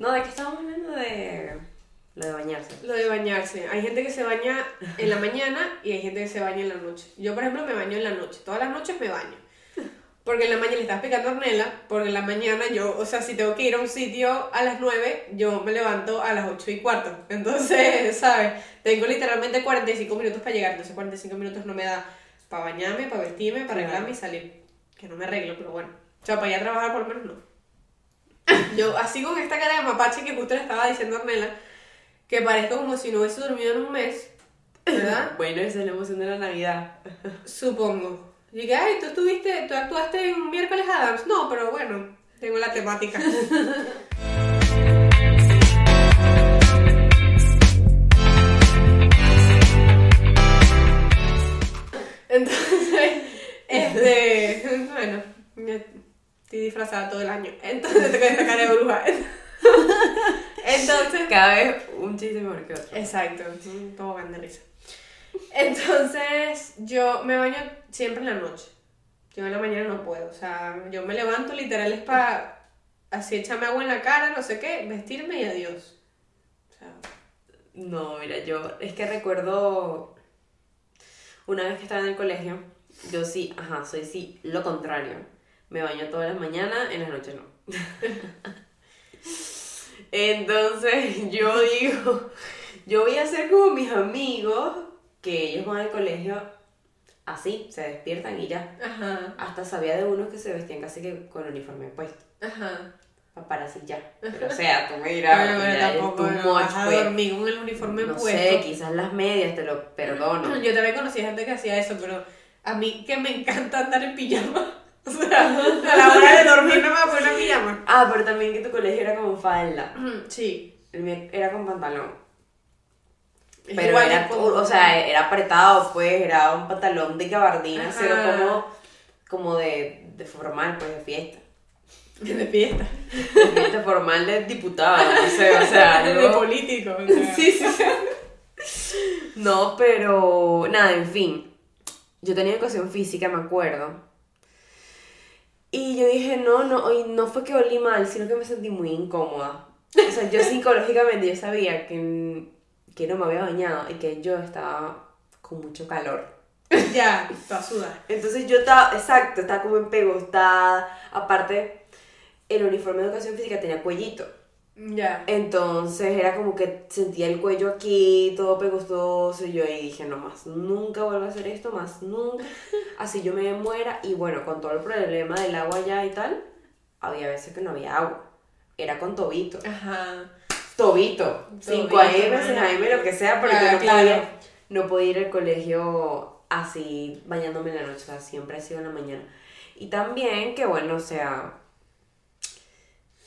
No, ¿de qué estamos hablando? De lo de bañarse. Lo de bañarse. Hay gente que se baña en la mañana y hay gente que se baña en la noche. Yo, por ejemplo, me baño en la noche. Todas las noches me baño. Porque en la mañana le estaba explicando a Ornella, porque en la mañana yo, o sea, si tengo que ir a un sitio a las 9, yo me levanto a las 8 y cuarto. Entonces, ¿sabes? Tengo literalmente 45 minutos para llegar. Entonces, 45 minutos no me da para bañarme, para vestirme, para arreglarme y salir. Que no me arreglo, pero bueno. O sea, para ir a trabajar por lo menos no. Yo, así con esta cara de mapache que justo le estaba diciendo a Ornella, que parezco como si no hubiese dormido en un mes, ¿verdad? Bueno, esa es la emoción de la Navidad. Supongo. Dije, ay, tú estuviste, tú actuaste en Miércoles Adams. No, pero bueno, tengo la temática. Entonces, este, bueno, estoy disfrazada todo el año. Entonces tengo esta cara de bruja. Entonces, Cada vez un chiste mejor que otro. Exacto, todo van de risa. Entonces, yo me baño siempre en la noche. Yo en la mañana no puedo. O sea, yo me levanto literal es para así echarme agua en la cara, no sé qué, vestirme y adiós. O sea, No, mira, yo es que recuerdo una vez que estaba en el colegio, yo sí, ajá, soy sí, lo contrario. Me baño todas las mañanas, en las noches no. Entonces yo digo, yo voy a ser como mis amigos, que ellos van al colegio así, se despiertan y ya. ajá, Hasta sabía de unos que se vestían casi que con uniforme puesto. ajá. pa- Para así ya. Pero o sea, tú me dirás, es tampoco no vas a pues. dormir con el uniforme No puesto. sé, quizás las medias, te lo perdono. Yo también conocí gente que hacía eso, pero a mí que me encanta andar en pijama. O sea, a la hora de dormir no me voy a poner pijama. Ah, pero también que tu colegio era como falda. Sí. El mío era con pantalón. Es Pero igual era, como- o sea, era apretado, pues, era un pantalón de gabardina, cero como, como de, de formal, pues, de fiesta. de fiesta. De fiesta formal de diputado, no sé, o sea, de no. político. o sea. Sí, sí, sí. No, pero nada, en fin. Yo tenía educación física, me acuerdo. Y yo dije, no, no, hoy no fue que olí mal, sino que me sentí muy incómoda. O sea, yo psicológicamente yo sabía que, que no me había bañado y que yo estaba con mucho calor. Ya, toda sudada. Entonces yo estaba, exacto, estaba como empegostada. Aparte, el uniforme de educación física tenía cuellito. Ya. Entonces era como que sentía el cuello aquí, todo pegostoso, y yo ahí dije, no más, nunca vuelvo a hacer esto, más nunca, así yo me muera, y bueno, con todo el problema del agua allá y tal, había veces que no había agua, era con tobito, Ajá. tobito, 5 Tobito, AM, 6 ajá. AM, lo que sea, pero Ah, no, claro. podía, no podía ir al colegio así, bañándome en la noche, o sea, siempre ha sido en la mañana. Y también que bueno, o sea,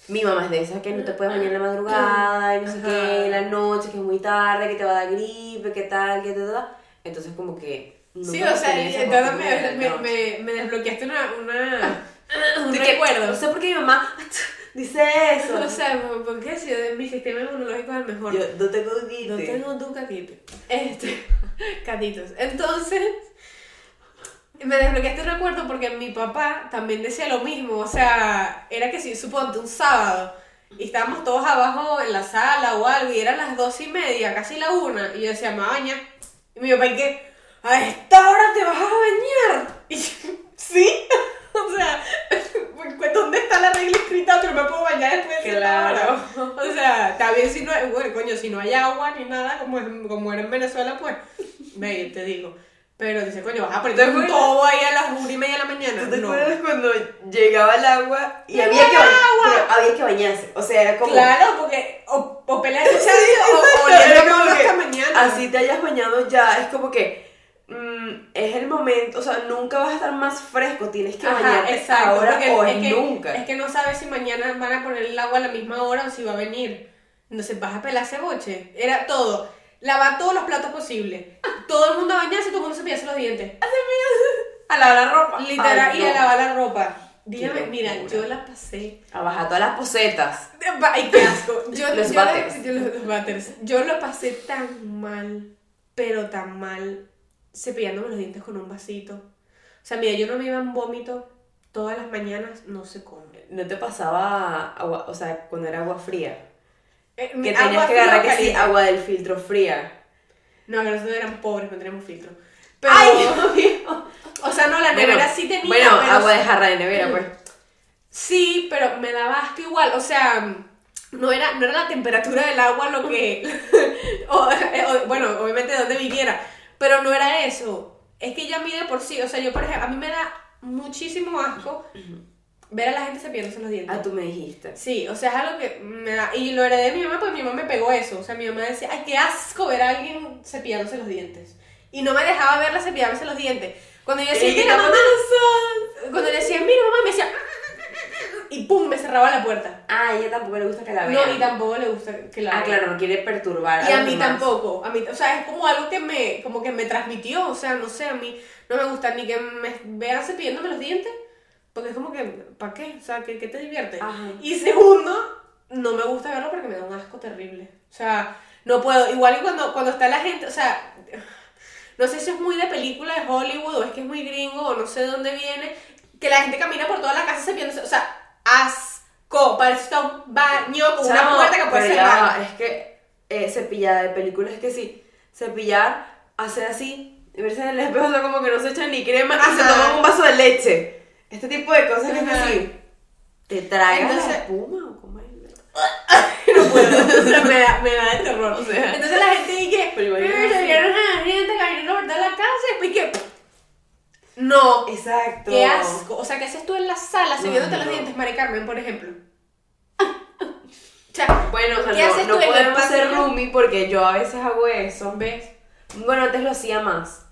mi mamá es de esas que no te puedes bañar en la madrugada, y no sé qué, en la noche, que es muy tarde, que te va a dar gripe, que tal, que tal, Entonces como que... Sí, nunca o sea, esa entonces me, me, me, me desbloqueaste una, una, un De que, recuerdo. No sé por qué mi mamá dice eso. O sea, porque si mi sistema inmunológico es el mejor. Yo no tengo gripe. No tengo tu catito. Este, catitos. Entonces, me desbloqueaste un recuerdo porque mi papá también decía lo mismo. O sea, era que si, suponte, un sábado, y estábamos todos abajo en la sala o algo, y eran las dos y media, casi la una, y yo decía, me baña. Y mi papá, ¿y qué? ¿A esta hora te vas a bañar? Y yo, ¿sí? O sea, pues, ¿dónde está la regla escrita no me puedo bañar después de esta hora? O sea, está bien si no hay, bueno, coño, si no hay agua ni nada, como, como era en Venezuela, pues, ve, te digo. Pero dice, coño, vas a poner todo ahí a las una y media de la mañana. ¿Tú te No. acuerdas cuando llegaba el agua y había que, el agua. pero había que bañarse? O sea, era como... Claro, porque o, o peleas de Sí, o, o era como que mañana. Así te hayas bañado ya, es como que mm, es el momento, o sea, nunca vas a estar más fresco, tienes que Ajá, bañarte exacto, ahora o es es que, nunca. Es que no sabes si mañana van a poner el agua a la misma hora o si va a venir. Entonces vas a pelar ceboche. Era todo. Lavar todos los platos posibles. Todo el mundo a bañarse, todo el mundo se pillarse los dientes. A lavar la ropa. Literal, Ay, y a lavar la ropa. Dígame, mira, yo la pasé. A bajar todas las posetas. Ay, qué asco. Yo, Los yo los, los. Yo lo pasé tan mal, pero tan mal, cepillándome los dientes con un vasito. O sea, mira, yo no me iba en vómito todas las mañanas, no sé cómo. ¿No te pasaba agua, o sea, cuando era agua fría? Eh, Que tenías que agarrar que sí, agua del filtro fría. No, que nosotros éramos pobres, no teníamos filtro. Pero, ¡Ay, Dios mío! o sea, no, la nevera sí tenía, Bueno, pero agua de jarra de nevera, pues. Sí, pero me daba asco igual, o sea, no era, no era la temperatura del agua lo que, o- eh, o- bueno, obviamente de donde viviera, pero no era eso, es que ya a mí de por sí, o sea, yo por ejemplo, a mí me da muchísimo asco ver a la gente cepillándose los dientes. Ah, tú me dijiste. Sí, o sea, es algo que me da, y lo heredé de mi mamá porque mi mamá me pegó eso, o sea, mi mamá decía, ay, qué asco ver a alguien cepillándose los dientes, y no me dejaba verla cepillándose los dientes. Cuando yo decía, Ey, mira, mamá, ojos. cuando le decía, mira, mamá, me decía, y pum, me cerraba la puerta. Ah, a ella tampoco le gusta que la vean. No, y tampoco le gusta que la Ah, vean. claro, no quiere perturbar. Y a los mí demás. tampoco, a mí, o sea, es como algo que me, como que me transmitió, o sea, no sé, a mí no me gusta ni que me vean cepillándome los dientes, porque es como que, ¿para qué? O sea, ¿qué, qué te divierte? Ajá. Y segundo, no me gusta verlo porque me da un asco terrible, o sea, no puedo, igual que cuando, cuando está la gente, o sea, no sé si es muy de película de Hollywood o es que es muy gringo o no sé de dónde viene, que la gente camina por toda la casa cepillándose, o sea, asco, parece está un baño con una puerta que puede cerrar. ya Es que eh, cepillar de películas es que sí. Cepillar, hacer así, verse en el espejo, o sea, como que no se echan ni crema y se Ajá. toman un vaso de leche. Este tipo de cosas que es Ajá. así. ¿Te Entonces- la espuma o cómo es? no puedo, o sea, me da, me da de terror. O sea. Entonces la gente dice, Pero se vieron a la gente caminando por toda la casa y después que, no, Exacto. qué asco. O sea, ¿qué haces tú en la sala cepillándote no. los dientes, Mari Carmen, por ejemplo? O sea, Bueno, o sea, ¿Qué no, haces no en podemos ser roomie porque yo a veces hago eso. ¿ves? Bueno, antes lo hacía más.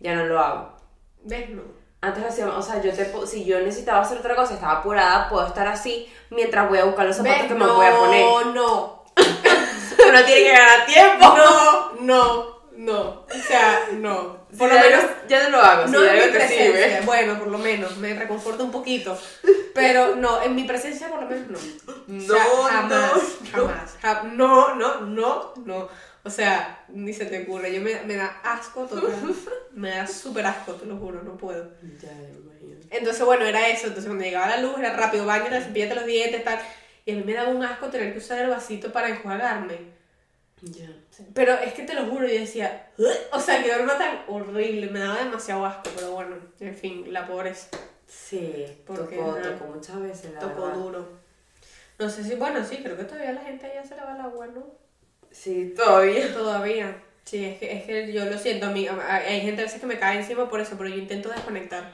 Ya no lo hago. ¿Ves? No. Antes lo hacía, o sea, yo te, si yo necesitaba hacer otra cosa, estaba apurada, puedo estar así mientras voy a buscar los zapatos que no, me voy a poner. no. Uno tiene que ganar tiempo. No, no, no. O sea, no. Por lo menos ya no lo hago. No si en mi presencia, sirve. bueno, por lo menos, me reconforta un poquito. Pero no, en mi presencia por lo menos no. No, O sea, jamás, no, jamás. ja- No, no, no, no. O sea, ni se te ocurre. Yo me, me da asco total. Me da súper asco, te lo juro, no puedo. Ya, me imagino. Entonces, bueno, era eso. Entonces, cuando llegaba la luz, era rápido, baño, cepillate los dientes, tal. Y a mí me daba un asco tener que usar el vasito para enjuagarme. Ya. Pero es que te lo juro, yo decía, "Ugh". o sea, que era tan horrible, me daba demasiado asco, pero bueno, en fin, la pobreza. Sí, Porque, tocó, tocó muchas veces, la Tocó verdad. duro. No sé si, bueno, sí, creo que todavía la gente allá se lava el agua, ¿no? Sí, todavía. Todavía. Sí, es que, es que yo lo siento, a mí, hay gente a veces que me cae encima por eso, pero yo intento desconectar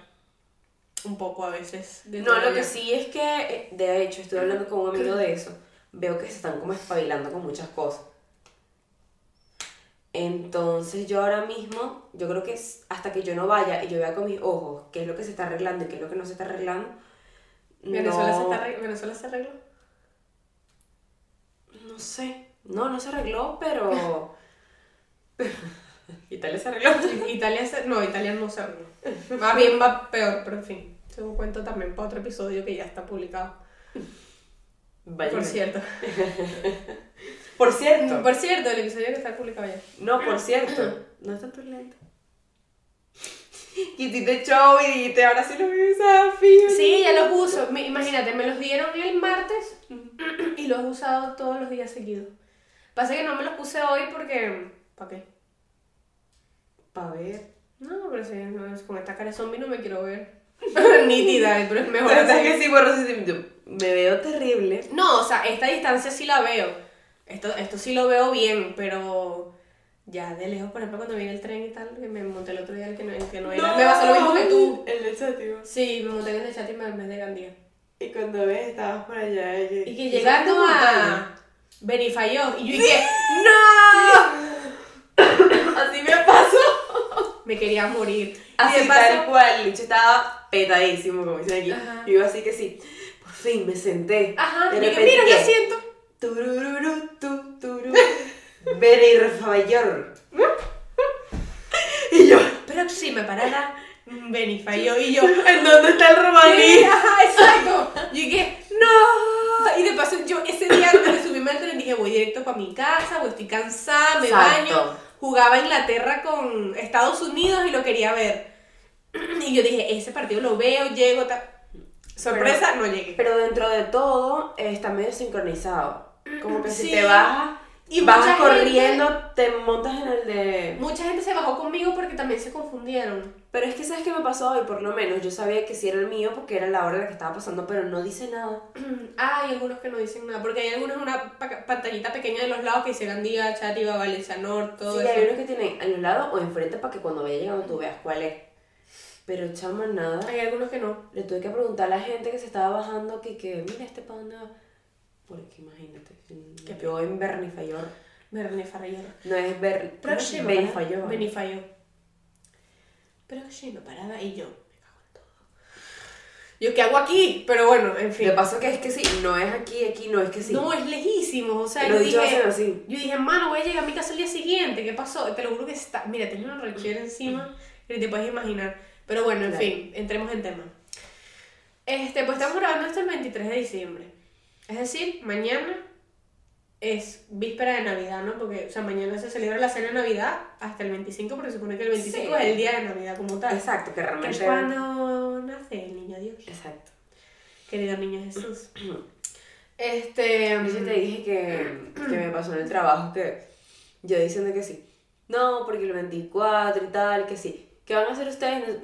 un poco a veces. de No, lo que sí es que, eh, de hecho, estuve hablando con un amigo de eso. Veo que se están como espabilando con muchas cosas. Entonces yo ahora mismo, yo creo que hasta que yo no vaya y yo vea con mis ojos qué es lo que se está arreglando y qué es lo que no se está arreglando. ¿Venezuela, no, se está arreg- ¿Venezuela se arregló? no sé. No, no se arregló, pero... Italia se arregló. Italia se... No, Italia no se arregló. Más bien va peor, pero en fin. Se un cuento también para otro episodio que ya está publicado. Vaya. Por cierto. Por cierto. Por cierto, el episodio que está publicado ya. No, por cierto. No está tan lento. Y hiciste show y dijiste, ahora sí lo voy a usar, fijo. Sí, ya los uso. Imagínate, me los dieron el martes y los he usado todos los días seguidos. Pasa que no me los puse hoy porque... ¿Para qué? Pa' ver. No, pero sí, no, es- con esta cara de zombie no me quiero ver. Nítida, pero es mejor sabes que sí, yo me veo terrible. No, o sea, esta distancia sí la veo. Esto, esto sí lo veo bien, pero ya de lejos, por ejemplo, cuando viene el tren y tal, que me monté el otro día el que no, el que no era. Me pasó lo mismo que tú. El de Chátimo. Sí, me monté en el chat y me armé de Gandía. Y cuando ves, estabas por allá. Y, Y que llegando a Benifayó, y yo dije, ¡No! Así me pasó. Me quería morir. Así y tal cual. El bicho estaba petadísimo, como dicen aquí. Ajá. Y yo así que sí. Por fin me senté. ajá, De y repente, mira, ¿qué? yo siento. Turururu, tu, turu. Benirfayor. Y yo, Próxima parada, Benifayó. Y yo, ¿en dónde está el romaní? Ajá, exacto. Yo dije, no. Y de paso, yo ese día antes de subirme al tren dije, voy directo para mi casa, o estoy cansada, me Exacto. baño. Jugaba Inglaterra con Estados Unidos y lo quería ver. Y yo dije, ese partido lo veo, llego, tal. Sorpresa, no llegué. Pero dentro de todo, eh, está medio sincronizado. Como que si Sí. te bajas Y vas corriendo, te montas en el de... Mucha gente se bajó conmigo porque también se confundieron. Pero es que ¿sabes qué me pasó hoy? Por lo menos yo sabía que sí era el mío porque era la hora en la que estaba pasando, pero no dice nada. Ah, hay algunos que no dicen nada, porque hay algunos en una pa- pantallita pequeña de los lados que dice Gandía, Chátiva, Valencia Norte, todo Sí, eso. hay unos que tienen a los lados o enfrente para que cuando vaya llegando tú veas cuál es. Pero chama, nada. Hay algunos que no. Le tuve que preguntar a la gente que se estaba bajando que, que mira, este para dónde va. Porque imagínate, yo en Bernifayor. Bernifayor. No es Ber... Próxima Benifayor. parada. Benifayor. Próxima parada y yo. Me cago en todo. Yo, ¿qué hago aquí? Pero bueno, en fin. Lo que pasa que es que sí, no es aquí, aquí no es que sí. No, es lejísimo. O sea, yo dije, así. yo dije, mano, voy a llegar a mi casa el día siguiente. ¿Qué pasó? Te lo juro que está. Mira, tenía una rechera encima que te puedes imaginar. Pero bueno, en Claro. fin, entremos en tema. Este, pues estamos grabando esto el 23 de diciembre. Es decir, mañana es víspera de Navidad, ¿no? Porque, o sea, mañana se celebra la cena de Navidad hasta el 25, porque se supone que el 25 Sí. es el día de Navidad como tal. Exacto, que Que es realmente... cuando nace el niño Dios. Exacto. Querido niño Jesús. Este. Yo te dije que, que me pasó en el trabajo que yo diciendo que sí. No, porque el 24 y tal, que sí. ¿Qué van a hacer ustedes?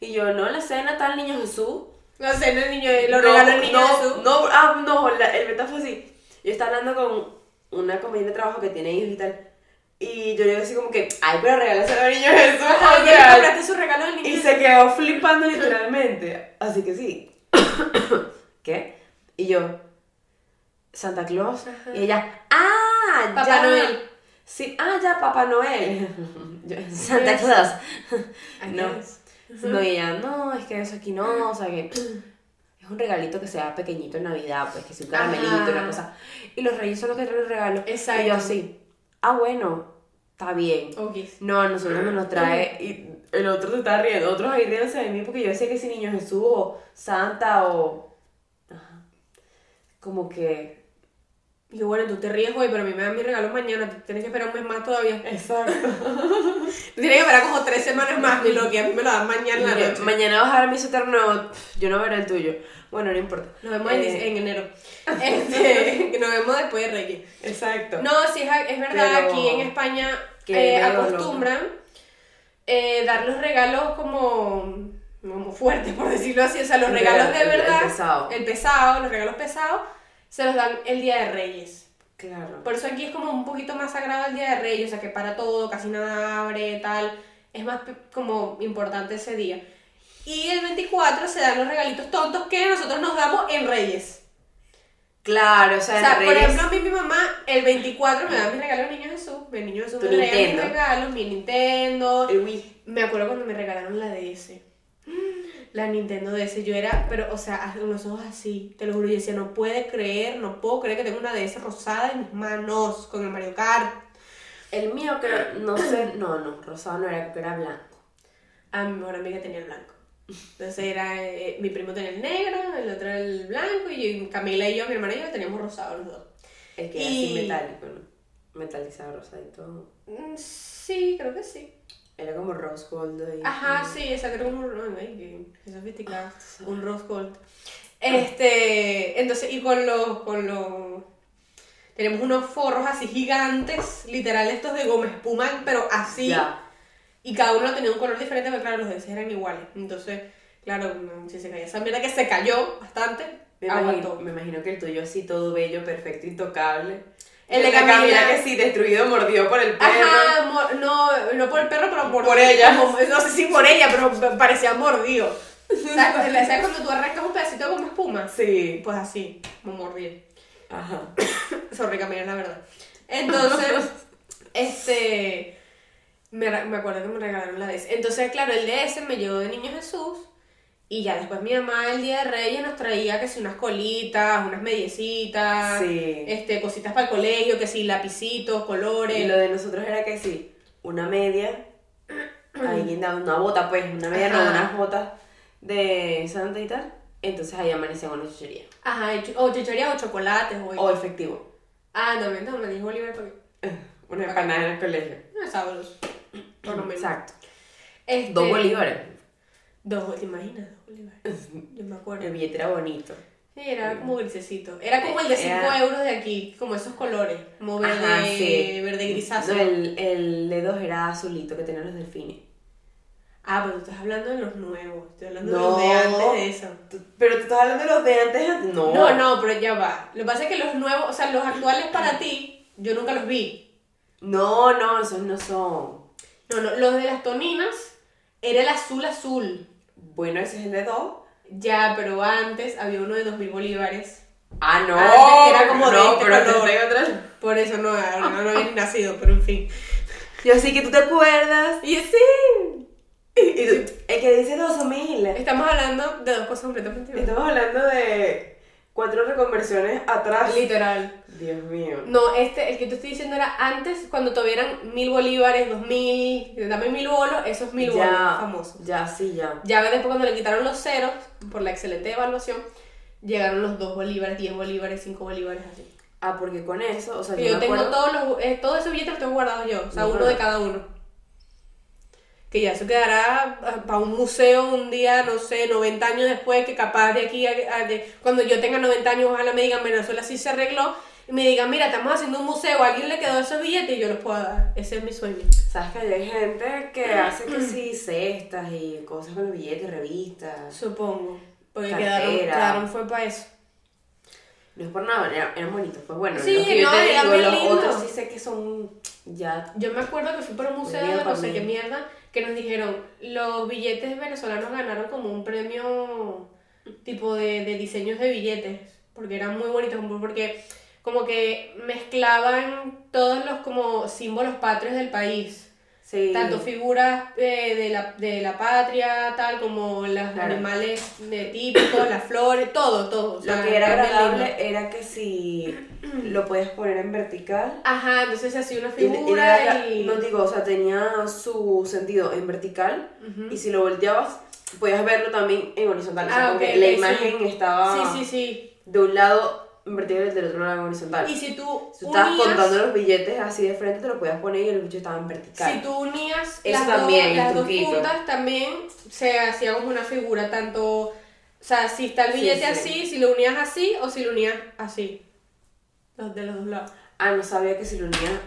Y yo, no, la cena tal niño Jesús. La cena del niño, lo no, regaló el niño no. No, ah, no, la- el beta fue así. Yo estaba hablando con una compañera de trabajo que tiene hijos y tal. Y yo le digo así como que, ay, pero regálase al niño Jesús. Ajá, o le sea, compraste su regalo del niño y Jesús. se quedó flipando literalmente. Así que sí. ¿Qué? Y yo, Santa Claus. Ajá. Y ella, ah, Papá ya. Noel. Sí, ah, ya, Papá Noel. Yo, Santa. Claus. Ay, No. No, y ella, no, es que eso aquí no, o sea que es un regalito que sea pequeñito en Navidad, pues que sea un caramelito, Ajá. una cosa. Y los reyes son los que traen los regalos. Exacto. Y yo así, ah, bueno, está bien. Ok. No, a nosotros nos trae y el otro se está riendo, otros ahí riéndose de mí porque yo decía que si niño Jesús o Santa o... Ajá. Como que... Y yo, bueno, tú te ríes hoy, pero a mí me dan mi regalo mañana. Tú tienes que esperar un mes más todavía. Exacto. Tienes que esperar como tres semanas más, mi loqui. A mí me lo dan mañana la noche. mañana vas a dar mi suéter nuevo, yo no veré el tuyo. Bueno, no importa. Nos vemos en, Eh, en enero. Este, que nos vemos después de Reyes. Exacto. No, sí, es, verdad, Pero- aquí en España Que eh, acostumbran eh, dar los regalos como, como fuertes, por decirlo así. O sea, los regalos regalo- de el- el verdad, pesado. el pesado, los regalos pesados, se los dan el Día de Reyes. Claro. Por eso aquí es como un poquito más sagrado el Día de Reyes, o sea, que para todo, casi nada abre, tal. Es más como importante ese día. Y el 24 se dan los regalitos tontos que nosotros nos damos en Reyes. Claro, o sea, O sea, por Reyes- ejemplo, a mí mi mamá el 24 me da mis regalos Niño Jesús. El Niño Jesús me traía mis regalos, mi Nintendo. el Wii. Me acuerdo cuando me regalaron la DS. La Nintendo DS, yo era, pero, o sea, con los ojos así, te lo juro, yo decía, no puede creer, no puedo creer que tengo una DS rosada en mis manos, con el Mario Kart. El mío que no sé, no, no, rosado no era, que era blanco. A mi mejor amiga tenía el blanco. Entonces era, eh, mi primo tenía el negro, el otro era el blanco, y Camila y yo, mi hermana y yo, teníamos rosado los dos. El que era así metálico, ¿no? Metalizado, rosadito. Mm, Sí, creo que sí. Era como rose gold ahí. Ajá, sí, esa creo como un, ay, qué- sofisticado, un rose gold. Este, entonces, y con los, con los, tenemos unos forros así gigantes, literal estos de goma espuma, pero así, Ya. y cada uno tenía un color diferente, pero claro, los de eran iguales. Entonces, claro, si se caía esa mierda que se cayó bastante, Me imagino, me imagino que el tuyo así todo bello, perfecto, intocable. El de Camila Camila. que sí, destruido, mordido por el perro. Ajá, no, no por el perro, pero por, Por ella. como- no sé si por ella, pero pa- parecía mordido. ¿Sabes, ¿Sabes cuando tú arrancas un pedacito como espuma? Sí. Pues así, como mordido. Ajá. Sorry, Camila, la verdad. Entonces, este. Me, me acuerdo que me regalaron la DS. Entonces, claro, el DS me llegó de Niño Jesús. Y ya después mi mamá el día de Reyes nos traía que si unas colitas, unas mediecitas, Sí. este, cositas para el colegio, que si lapicitos, colores. Y lo de nosotros era que sí, una media, daba una bota, pues, una media, no, Ajá. unas botas de Santa y tal. Entonces ahí amanecía con una chuchería. Ajá, o chucherías o chocolates. O... O efectivo. Ah, no, no, me dijo Oliver porque. Una empanada en el colegio. No es sabroso. Por lo menos. Exacto. Este, Dos bolívares. Dos, ¿te imaginas? Dos bolívares. Yo me acuerdo. El billete era bonito. Sí, era como grisecito. Era como el de 5 Era- euros de aquí, como esos colores. Como verde, Ajá, sí. verde grisáceo. No, el, el de dos era azulito que tenían los delfines. Ah, pero tú estás hablando de los nuevos. Estoy hablando No. de los de antes de eso. Pero tú estás hablando de los de antes. No. No, no, pero ya va. Lo que pasa es que los nuevos, o sea, los actuales para ti, yo nunca los vi. No, no, esos no son. No, no, los de las toninas era el azul azul. Bueno, ese es el de dos. Ya, pero antes había uno de 2000 bolívares. Ah, no. Antes era como de no, este pero color. Por eso no, no, no había ni nacido, pero en fin. Yo sí que tú te acuerdas. Y sí, Y tú- el que dice 2000. estamos hablando de dos cosas completamente diferentes. Estamos hablando de cuatro reconversiones atrás. Literal. Dios mío. No, este, el que te estoy diciendo era antes, cuando todavía eran mil bolívares, dos mil, dame mil bolos, esos mil bolos famosos. Ya, sí, ya. Ya después cuando le quitaron los ceros, por la excelente evaluación, llegaron los dos bolívares, 10 bolívares, 5 bolívares, así. Ah, porque con eso, o sea, yo yo me tengo acuerdo- todos los, eh, todos esos billetes los tengo guardados yo, o sea, Ajá. uno de cada uno. Que ya eso quedará para un museo un día, no sé, 90 años después, que capaz de aquí a, a- de- cuando yo tenga 90 años, ojalá me digan, Venezuela sí se arregló, y me digan, mira, estamos haciendo un museo, a alguien le quedó esos billetes y yo los puedo dar. Ese es mi sueño. Sabes que hay gente que hace que sí, cestas y cosas con los billetes, revistas. Supongo. Porque quedaron, quedaron fue para eso. No es por nada, eran, eran bonitos. Pues bueno, Sí, los que yo no, te eran digo, los lindos. otros sí sé que son ya. Yo me acuerdo que fui por un museo de no sé qué mierda, que nos dijeron, los billetes venezolanos ganaron como un premio tipo de, de diseños de billetes, porque eran muy bonitos, porque como que mezclaban todos los como símbolos patrios del país. Sí. Tanto figuras eh, de, la, de la patria, tal como los Claro. animales eh, típicos, las flores, todo, todo. o Lo sea, que era agradable era que si lo podías poner en vertical. Ajá, entonces se hacía una y- y figura y... No digo, o sea, tenía su sentido en vertical. Y si lo volteabas, podías verlo también en horizontal. O sea, Ah, como ok, que la imagen sí. estaba Sí, sí, sí. de un lado vertical y del otro lado en horizontal. Y si tú Si tú estabas unías- contando los billetes así de frente, te lo podías poner y el bicho estaba en vertical. Si tú unías Eso las, también, dos, el las dos puntas, también se hacía como una figura, tanto, o sea, si está el Sí, billete sí. así, si lo unías así o si lo unías así. Los de los dos lados. Ah, no sabía que si lo unías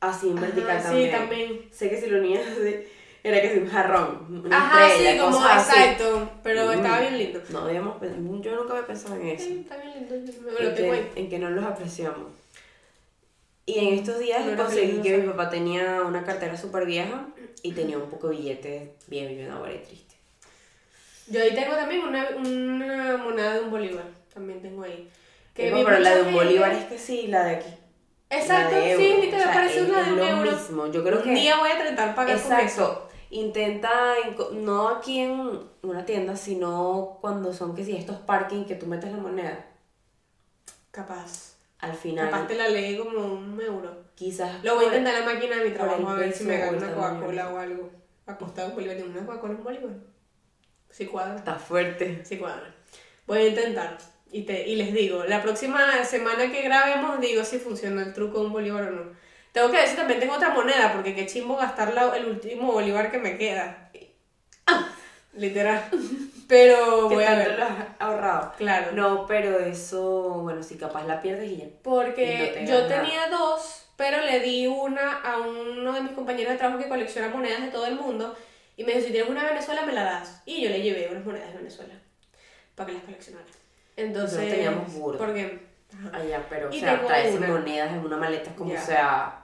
así en vertical Ajá, también. Sí, también. Sé que si lo unías así, era que si un jarrón, una Ajá, estrella, sí, como cosas así. exacto. Pero Mm. estaba bien lindo. No, habíamos pen- yo nunca había pensado en eso. Sí, está bien lindo. Me lo que, en que no los apreciamos. Y en estos días No conseguí que mi papá tenía una cartera súper vieja y tenía un poco de billetes bien millonarios y triste. Yo ahí tengo también una, una moneda de un bolívar. También tengo ahí. Que pero la de un gente- bolívar es que sí, la de aquí. Exacto, de sí, literal, parece una de un euro. mismo. Yo creo un que día voy a intentar pagar con eso. Intenta, no aquí en una tienda, sino cuando son que si estos parking que tú metes la moneda. Capaz. Al final, Capaz te la leí como un euro. quizás. Lo voy a intentar en la máquina de mi trabajo a ver si me gano una. Coca-Cola o algo. Acostado un bolívar, una Coca-Cola un bolívar. Sí cuadra, Está fuerte. sí cuadra. Voy a intentar. Y, te, y les digo, la próxima semana que grabemos digo si funciona el truco de un bolívar o no. Tengo que decir también tengo otra moneda, porque qué chimbo gastar la- el último bolívar que me queda. Literal. Pero ¿Qué voy a ver. lo has ahorrado? Claro. No, pero eso, bueno, si capaz la pierdes y ya. Porque Y no te yo tenía dos, pero le di una a uno de mis compañeros de trabajo que colecciona monedas de todo el mundo. Y me dijo, si tienes una de Venezuela, me la das. Y yo le llevé unas monedas de Venezuela para que las coleccionara. Entonces, Nosotros teníamos burda. porque. Allá, pero, o Y sea, traes una. monedas en una maleta, como, Ya. sea,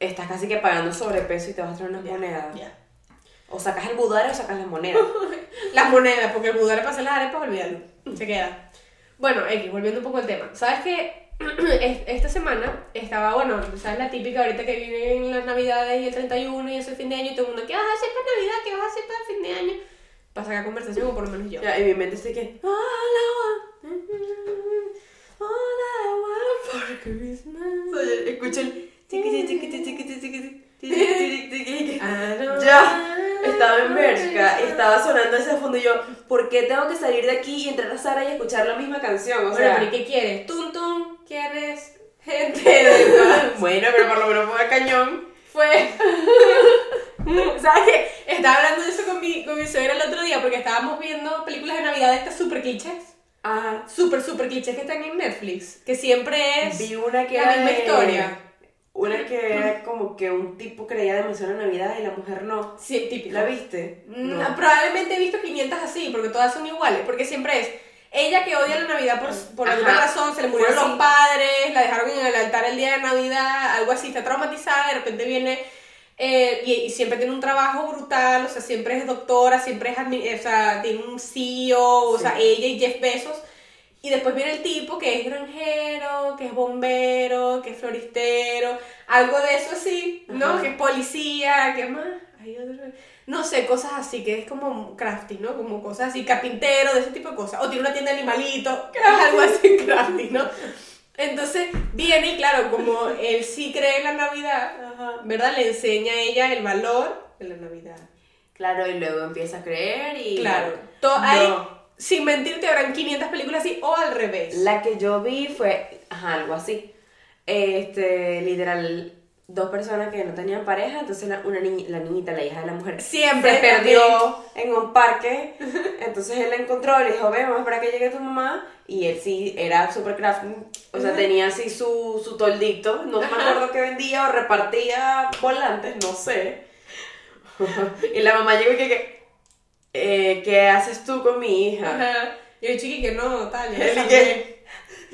estás casi que pagando sobrepeso y te vas a traer unas Ya, monedas. ya. O sacas el budare o sacas las monedas. Las monedas, porque el budar para hacer las arepas, olvídalo. Se queda. Bueno, X, volviendo un poco al tema. ¿Sabes qué? Es- Esta semana estaba, bueno, ¿sabes la típica ahorita que vienen las navidades y el 31 y es el fin de año y todo el mundo, ¿qué vas a hacer para Navidad? ¿Qué vas a hacer para fin de año? Para sacar conversación, o por lo menos yo. Ya, en mi mente estoy que. I want for Christmas. Oye, ya estaba en Bershka y estaba sonando ese fondo y yo, ¿por qué tengo que salir de aquí y entrar a Sara y escuchar la misma canción? O sea, bueno, pero ¿qué quieres? ¿Tum, tum? ¿Quieres gente? Bueno, pero por lo menos fue cañón. Fue. ¿Sabes qué? Estaba hablando de eso con mi, con mi suegra el otro día porque estábamos viendo películas de Navidad de estas super clichés. Ajá. Super, super clichés que están en Netflix. Que siempre es. Vi una que la misma historia. Una que era como que un tipo creía demasiado en la Navidad y la mujer no. Sí, típico. ¿La viste? Mm, Probablemente he visto 500 así, porque todas son iguales, porque siempre es ella que odia la Navidad por, por Ajá. alguna razón, se le murieron los padres, la dejaron en el altar el día de Navidad, algo así, está traumatizada, de repente viene eh, y, y siempre tiene un trabajo brutal, o sea, siempre es doctora, siempre es, o sea, tiene un CEO, o Sí. sea, ella y Jeff Bezos. Y después viene el tipo que es granjero, que es bombero, que es floristero, algo de eso así, ¿no? Ajá. Que es policía, que más. Hay otro- No sé, cosas así, que es como crafty, ¿no? Como cosas así, carpintero, de ese tipo de cosas. O tiene una tienda de animalitos, que es algo así crafty, ¿no? Entonces viene y claro, como él sí cree en la Navidad, Ajá. ¿verdad? Le enseña a ella el valor de la Navidad. Claro, y luego empieza a creer y... Claro. To- No. hay, sin mentirte, habrán 500 películas así o al revés. La que yo vi fue, ajá, algo así. Este, literal, dos personas que no tenían pareja, entonces la, una niña, la niñita, la hija de la mujer, Siempre se perdió en un parque, entonces él la encontró, le dijo, ven, vamos a esperar que llegue tu mamá, y él sí era super crafty, o sea, tenía así su, su toldito, no me acuerdo qué vendía o repartía volantes, no sé. y la mamá llegó y que, que, eh, ¿qué haces tú con mi hija? Ajá. Y el chiqui que no, tal. ya que,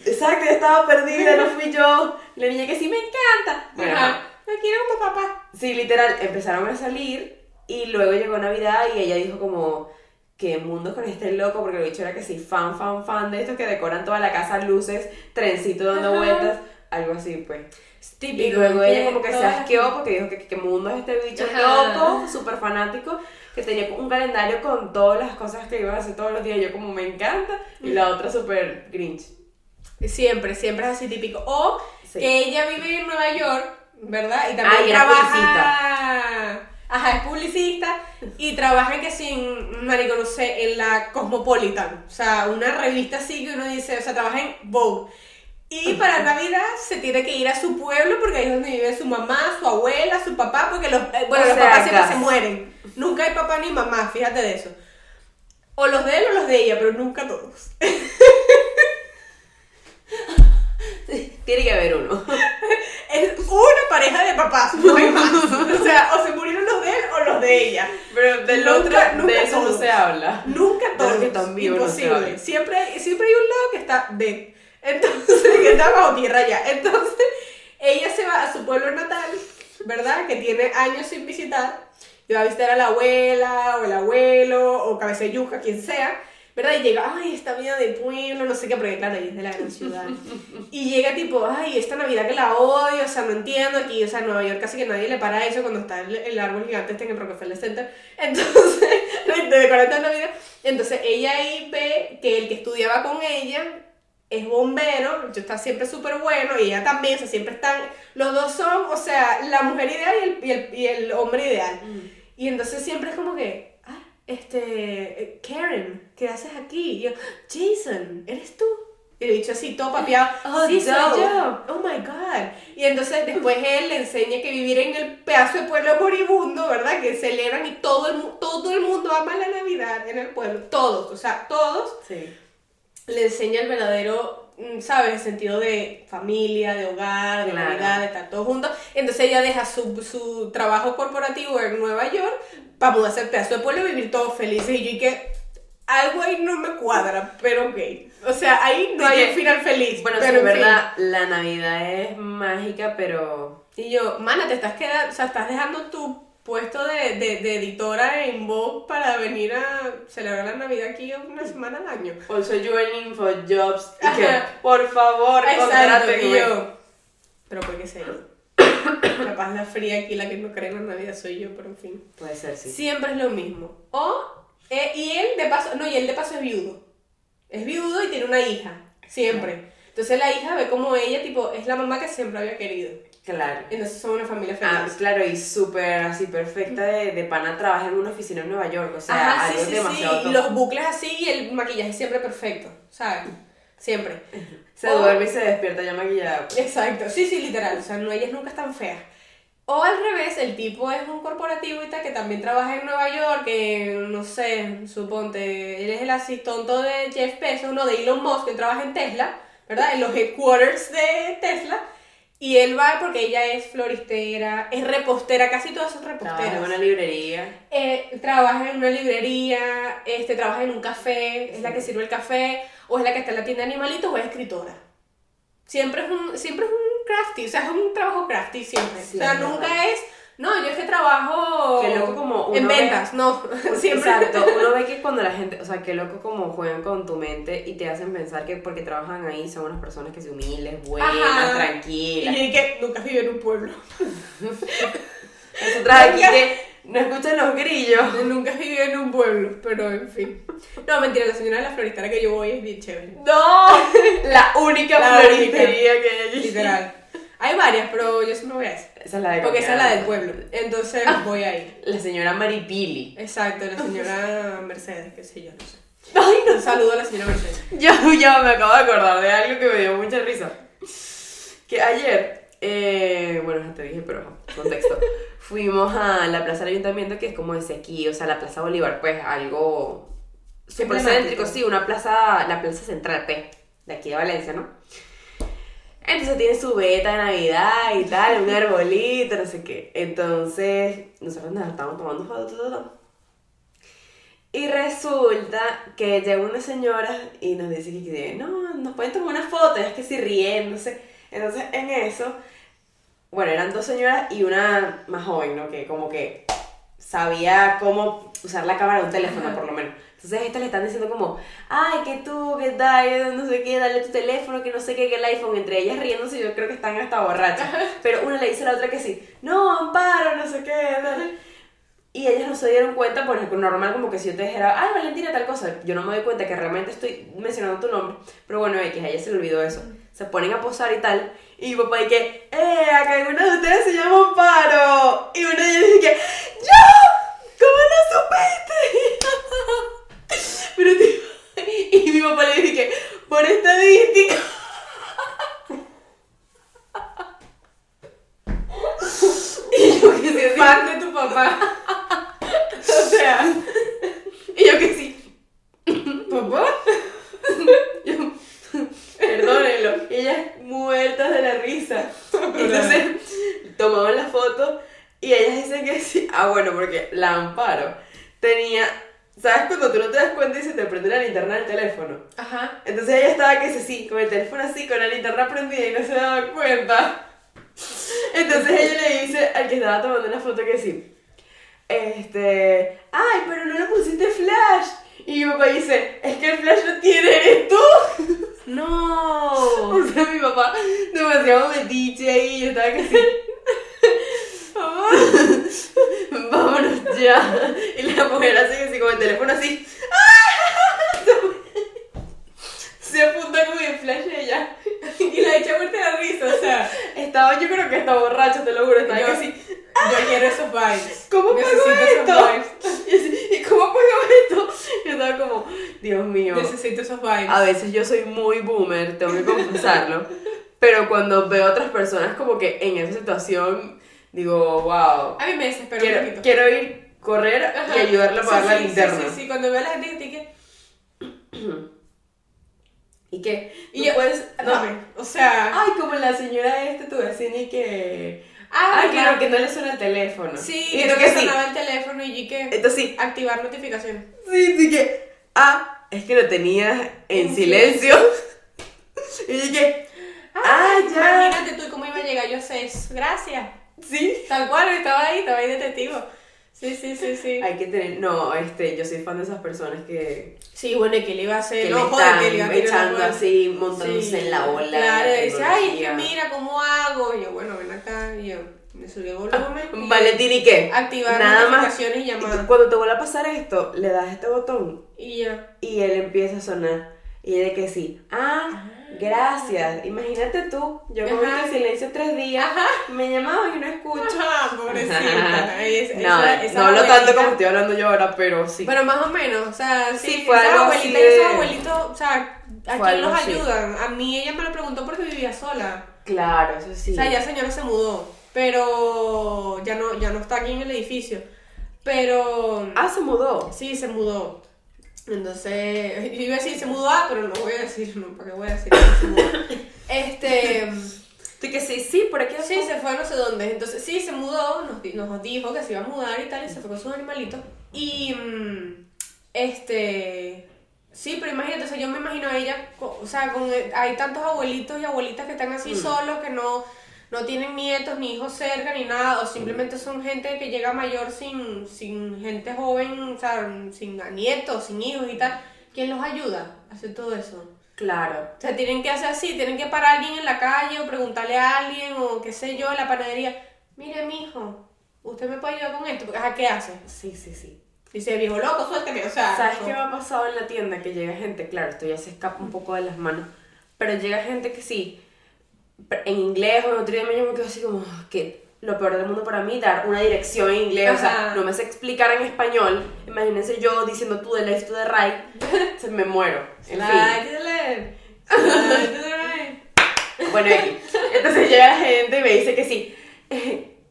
Exacto, yo estaba perdida, no fui yo. La niña que sí me encanta. Bueno, Ajá. Me quiero como papá. sí, literal, empezaron a salir y luego llegó Navidad y ella dijo como, ¿qué mundo con este loco? Porque lo dicho era que sí, fan, fan, fan de estos que decoran toda la casa, luces, trencito dando Ajá. vueltas, algo así pues. Es Y típico, luego que ella como que se asqueó porque dijo que qué mundo es este bicho Ajá. loco, súper fanático, que tenía un calendario con todas las cosas que iban a hacer todos los días, yo como me encanta, y la otra súper grinch. Siempre, siempre es así típico. O Sí. que ella vive en Nueva York, ¿verdad? Y también Ah, y trabaja. Ajá, es publicista y trabaja que sin, marico, no sé, en la Cosmopolitan. O sea, una revista así que uno dice, o sea, trabaja en Vogue. Y para Navidad se tiene que ir a su pueblo porque ahí es donde vive su mamá, su abuela, su papá, porque los, eh, bueno, O los sea, papás siempre se mueren. Nunca hay papá ni mamá, fíjate de eso. O los de él o los de ella, pero nunca todos. Tiene que haber uno. Es una pareja de papás, no hay más. O sea, o se murieron los de él o los de ella. Pero del Nunca- otro, nunca de eso no se habla. Nunca todos. que están vivos no se Imposible. habla. siempre, siempre hay un lado que está de. Entonces, que está bajo tierra ya. Entonces, ella se va a su pueblo natal, ¿verdad? Que tiene años sin visitar. Y va a visitar a la abuela, o el abuelo, o cabeza de yuca, quien sea. ¿Verdad? Y llega, ay, esta vida de pueblo, no sé qué, porque claro, ella es de la gran ciudad. Y llega tipo, ay, esta Navidad que la odio, o sea, no entiendo aquí, o sea, en Nueva York casi que nadie le para eso cuando está el, el árbol gigante este en el Rockefeller Center. Entonces, de decorando en Navidad. Entonces, ella ahí ve que el que estudiaba con ella es bombero, yo está siempre súper bueno, y ella también, o sea, siempre están, los dos son, o sea, la mujer ideal y el, y el, y el hombre ideal. Y entonces siempre es como que, ah, este, eh, Karen, ¿qué haces aquí? Y yo, Jason, ¿eres tú? Y le he dicho así, todo papeado, Oh, sí, soy yo. Oh my God. Y entonces después él le enseña que vivir en el pedazo de pueblo moribundo, ¿verdad? Que celebran y todo el, todo el mundo ama la Navidad en el pueblo. Todos, o sea, todos Sí. Le enseña el verdadero, mm, ¿sabes? El sentido de familia, de hogar, de Claro. Navidad, de estar todos juntos. Entonces ella deja su, su trabajo corporativo en Nueva York para mudarse al pedazo de pueblo y vivir todos felices. Y yo y que algo ahí no me cuadra, pero ok. O sea, ahí no hay un final feliz. Bueno, pero sí, en fin. verdad, la Navidad es mágica, pero... Y yo, mana, te estás quedando, o sea, estás dejando tu puesto de, de, de editora en Vogue para venir a celebrar la Navidad aquí una semana al año. Also joining for jobs. Y que, por favor, contrátenme. yo. Pero ¿por qué se Capaz la fría aquí, la que no cree en la Navidad soy yo, pero en fin. Puede ser, sí. Siempre es lo mismo. O, eh, y él de paso, no, y él de paso es viudo. Es viudo y tiene una hija, siempre. Entonces la hija ve como ella, tipo, es la mamá que siempre había querido. Claro. Entonces son una familia Ah, feliz. claro, y súper así perfecta de, de pana trabaja en una oficina en Nueva York, o sea, Ajá, algo sí, sí. demasiado Y top. los bucles así y el maquillaje siempre perfecto, ¿sabes? Siempre. Se O- duerme y se despierta ya maquillada. pues. Exacto, sí, sí, literal. O sea, no, ellas nunca están feas. O al revés, el tipo es un corporativo y tal que también trabaja en Nueva York, que no sé, suponte, él es el asistente de Jeff Bezos, no de Elon Musk, que trabaja en Tesla, ¿verdad? En los headquarters de Tesla. Y él va porque ella es floristera, es repostera, casi todas son Trabaja reposteras. en una librería. Eh, trabaja en una librería, este, trabaja en un café, es la que sirve el café, o es la que está en la tienda de animalitos, o es escritora. Siempre es un, siempre es un crafty, o sea, es un trabajo crafty siempre. Sí, o sea, nunca es, no, yo es que trabajo Qué loco como uno en ve- ventas, no, siempre. Exacto, uno ve que cuando la gente, o sea, qué loco como juegan con tu mente y te hacen pensar que porque trabajan ahí son unas personas que son humildes, buenas, Ajá. Y tranquilas. yo que nunca viví en un pueblo. Nosotras aquí que no escuchan los grillos. nunca viví en un pueblo, pero en fin. No, mentira, la señora de la floristera que yo voy es bien chévere. ¡No! La única La floristería que hay allí. Literal. Hay varias, pero yo siempre voy a esa. Esa es la de Porque esa es la del pueblo. Entonces voy ahí. La señora Maripili. Exacto, la señora Mercedes, qué sé yo, no sé. Ay, no. Un saludo a la señora Mercedes. Yo ya me acabo de acordar de algo que me dio mucha risa. Que ayer, eh, bueno, ya te dije, pero contexto. Fuimos a la plaza del ayuntamiento, que es como ese aquí, o sea, la plaza Bolívar, pues algo súper céntrico, sí, una plaza, la plaza central, pues, de aquí de Valencia, ¿no? Entonces tiene su beta de Navidad y tal, un arbolito, no sé qué. Entonces, nosotros nos estábamos tomando fotos, todo. Y resulta que llega una señora y nos dice que, no, nos pueden tomar una foto, es que si riéndose. Entonces, en eso, bueno, eran dos señoras y una más joven, ¿no? Que como que sabía cómo usar la cámara de un teléfono, por lo menos. Entonces, estas le están diciendo como, ay, que tú, que tal, no sé qué, dale tu teléfono, que no sé qué, que el iPhone. Entre ellas riéndose, yo creo que están hasta borrachas. Pero una le dice a la otra que sí, no, amparo, no sé qué, tal. Y ellas no se dieron cuenta, por ejemplo, normal como que si yo te dijera, ay, Valentina, tal cosa, yo no me doy cuenta que realmente estoy mencionando tu nombre, pero bueno, X, a ella se le olvidó eso. Se ponen a posar y tal, y mi papá dice, eh, acá alguna de ustedes se llama Amparo. Y una de ellas dice que, ¡yo! ¿Cómo lo supiste? pero tipo, y mi papá le dice que, por estadística. y yo que sí, Fan de tu papá. O sea, y yo que sí. ¿papá? Yo, perdónenlo. Y ellas muertas de la risa. Entonces tomaban la foto y ellas dicen que sí. Ah, bueno, porque la amparo tenía. ¿Sabes cuando tú no te das cuenta y se te prende la linterna del teléfono? Ajá. Entonces ella estaba que sí, sí, con el teléfono así, con la linterna prendida y no se daba cuenta. Entonces ella le dice al que estaba tomando una foto que sí. Este. Ay, pero no le pusiste flash. Y mi papá dice, es que el flash lo tiene, eres tú. No. O sea, mi papá demasiado metiche ahí y yo estaba que sí. Vámonos ya. Y la mujer así que sí, con el teléfono así. Se apunta con el flash de ella. Y la echa muerte de la risa, o sea. Estaba, yo creo que estaba borracho, te lo juro. Estaba Yo- que así. Yo quiero esos vibes. ¿Cómo pago Necesito esos esto? vibes. Y, así, ¿Y cómo pago esto? Yo estaba como, Dios mío. Necesito esos vibes. A veces yo soy muy boomer, tengo que confesarlo. pero cuando veo a otras personas como que en esa situación, digo, wow. A mí me desespera un Quiero, poquito. quiero ir, correr Ajá. y ayudarle a apagar Sí, la sí, linterna. Sí, sí, sí, cuando veo a la gente que que. ¿Y qué? Y ¿Tú yo, puedes, no. dame, o sea. Ay, como la señora esta, tu vecina y que... Ah, Ay, no, que no le suena el teléfono. Sí, y que no que me sí. sonaba el teléfono y que. Entonces sí, Activar notificaciones. sí, sí que... Ah, es que lo tenías en En silencio. y dije, ah, ya. Imagínate tú cómo iba a llegar yo a seis. Gracias. Sí. Tal cual, estaba ahí, estaba ahí de testigo. Sí, sí, sí, sí. Hay que tener... No, este, yo soy fan de esas personas que... Sí, bueno, ¿y qué le iba a hacer? que no, le joder, que le iba a la echando bola. así, montándose Sí, en la ola. Claro, la y dice, ay, es que mira, ¿cómo hago? Y yo, bueno, ven acá. Y yo, me subí el volumen. y Valentín, ¿y qué? Activar Nada más. notificaciones y Y llamadas. cuando te vuelva a pasar esto, le das este botón Y ya. y él empieza a sonar. Y de que sí. Ah, gracias. Imagínate tú, yo Ajá. este silencio tres días, me llamaba y no escucho. Ajá, pobrecita. Es- no, esa- esa no hablo abuelita- tanto como estoy hablando yo ahora, pero sí. Pero más o menos, o sea, sí, Sí, fue esas algo así abuelitas y de- esos abuelitos, o sea, ¿a Fue quién los así. ayudan? A mí ella me lo preguntó porque vivía sola. claro, eso sí. O sea, ya señora se mudó. pero ya no, ya no está aquí en el edificio. Pero Ah, se mudó. sí, se mudó. Entonces, yo iba a decir se mudó a, pero no voy a decir, no, ¿para qué voy a decir que se mudó? Este, Tú que sí, sí, por aquí sí, se fue a no sé dónde. Entonces, sí, se mudó, nos, nos dijo que se iba a mudar y tal, y se fue con sus animalitos. Y, mm, este, sí, pero imagínate, o sea, yo me imagino a ella, o sea, con, hay tantos abuelitos y abuelitas que están así solos, que no, no tienen nietos ni hijos cerca ni nada, o simplemente son gente que llega mayor sin, sin gente joven, o sea, sin nietos, sin hijos y tal. ¿Quién los ayuda a hacer todo eso? Claro. O sea, tienen que hacer así, tienen que parar a alguien en la calle o preguntarle a alguien o qué sé yo en la panadería, mire mijo, ¿usted me puede ayudar con esto? Porque, ajá, ¿qué hace? Sí, sí, sí. Dice, viejo loco, suélteme, o sea. ¿Sabes no. qué me ha pasado en la tienda? Que llega gente, claro, esto ya se escapa un poco de las manos, pero llega gente que sí, en inglés o en otro idioma yo me quedo así como, que lo peor del mundo para mí, dar una dirección en inglés, o sea, Ajá. no me sé explicar en español, imagínense yo diciendo tú de left to the right, se me muero, en fin. To the left, slide to the right. Bueno, X. entonces llega gente y me dice que sí.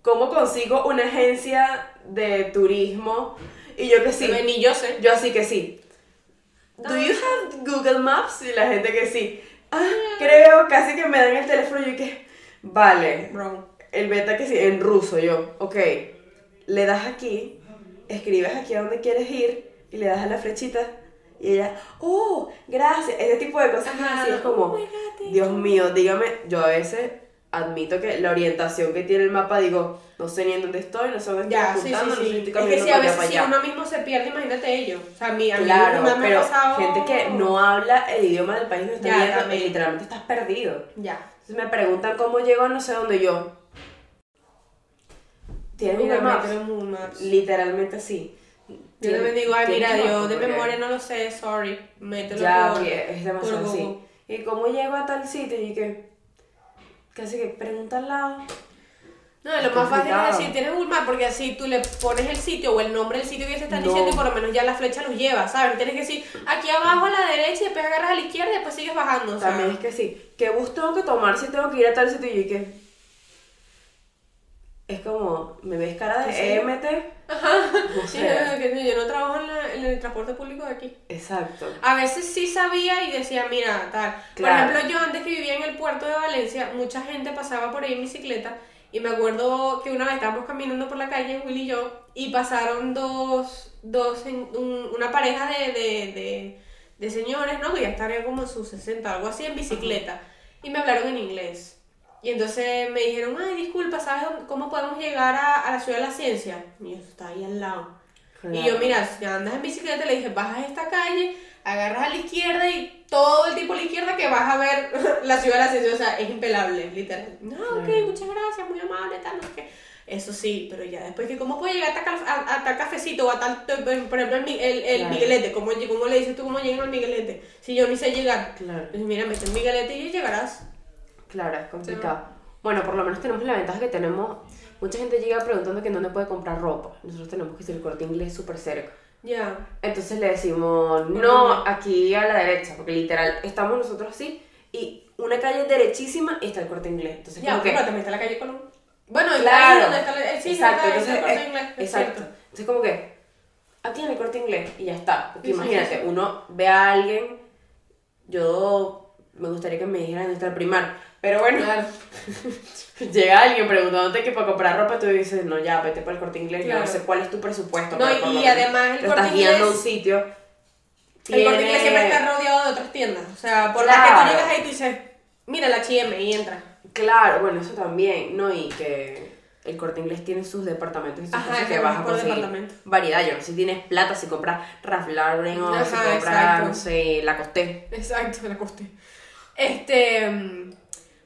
¿Cómo consigo una agencia de turismo? Y yo que sí. Ni yo sé. Yo así que sí. ¿Do you have Google Maps? Y la gente que sí. Ah, creo, casi que me dan el teléfono y yo que. Vale. Wrong. El beta que sí, en ruso yo. Ok. Le das aquí, escribes aquí a donde quieres ir y le das a la flechita. Y ella, oh, gracias. Ese tipo de cosas Ajá. así es como, Oh Dios mío, dígame. Yo a veces admito que la orientación que tiene el mapa, digo, no sé ni en dónde estoy, no sé dónde estoy sí, apuntando, sí, no sé sí. si estoy Es que caminando si a veces si allá. uno mismo se pierde, imagínate ellos. O sea, a mí, a mí Claro, me pero pasado- gente que no habla el idioma del país donde está viviendo, también. literalmente estás perdido. Ya. Entonces me preguntan cómo llego a no sé dónde yo. ¿Tienes Google Maps? Literalmente así. Yo también digo, ay, mira, ¿Tienes yo de memoria no lo sé, sorry. Mételo Ya, por, es demasiado por así. ¿Y cómo llego a tal sitio? Y que. Casi que pregunta al lado. No, lo más fácil es decir, tienes Google Maps, porque así tú le pones el sitio o el nombre del sitio que ellos te están No. diciendo y por lo menos ya la flecha los lleva, ¿sabes? Tienes que decir, aquí abajo a la derecha y después agarras a la izquierda y después sigues bajando, sea. También es que sí. ¿Qué bus tengo que tomar si tengo que ir a tal sitio? Y que. Es como, ¿me ves cara de Sí. EMT? No Sí, no, yo no trabajo en, la- en el transporte público de aquí. Exacto. A veces sí sabía y decía, mira, tal. Claro. Por ejemplo, yo antes que vivía en el puerto de Valencia, mucha gente pasaba por ahí en bicicleta y me acuerdo que una vez estábamos caminando por la calle, Will y yo, y pasaron dos, dos en- un- una pareja de, de, de, de señores, ¿no? Que ya estarían como en sus 60, algo así, en bicicleta. Y me hablaron en inglés. Y entonces me dijeron, ay, disculpa, ¿sabes dónde- cómo podemos llegar a, a la ciudad de la ciencia? Y yo, está ahí al lado. Y yo, mira, si andas en bicicleta, le dije, bajas esta calle, agarras a la izquierda y todo el tipo a la izquierda que vas a ver la ciudad de la ciencia. O sea, es impelable, literal. No, ok, Claro. muchas gracias, muy amable, tal, no sé qué. Eso sí, pero ya después que cómo puedo llegar a, tal, a, a tal cafecito o a tal, por ejemplo, el, el, el Claro. Miguelete, ¿cómo, ¿cómo le dices tú cómo llegan al Miguelete? Si yo ni sé llegar. Claro. Pues mira, mete el Miguelete y llegarás. Claro, es complicado. Bueno, por lo menos tenemos la ventaja que tenemos. Mucha gente llega preguntando que en dónde puede comprar ropa. Nosotros tenemos que ir el corte inglés súper cerca. Ya. Entonces le decimos, ¿Por no, aquí a la derecha, porque literal estamos nosotros así y una calle derechísima está el corte inglés. Entonces, Ya, como que. también está la calle Colón. Bueno, y Claro. donde está la, el sí, exacto, está, entonces, está el corte eh, inglés, es exacto. cierto. Entonces, como que, aquí en el corte inglés y ya está. Porque Sí, sí, imagínate, sí, sí. uno ve a alguien, yo me gustaría que me dijeran dónde está el primar, pero bueno, Claro. llega alguien preguntándote que para comprar ropa, tú dices, no, ya, vete para el corte inglés, Claro. no sé cuál es tu presupuesto. No, y- y además el te Corte estás guiando a un sitio. El corte inglés siempre está rodeado de otras tiendas. O sea, por más que Claro. tú llegas ahí tú dices, mira la H&M y entra. Claro, bueno, eso también, ¿no? Y que el corte inglés tiene sus departamentos y sus Ajá, cosas que que vas a conseguir variedad. Yo no sé si tienes plata, si compras Ralph Lauren o si Ajá, compras, exacto. no sé, la Costé. Exacto, la coste. Este.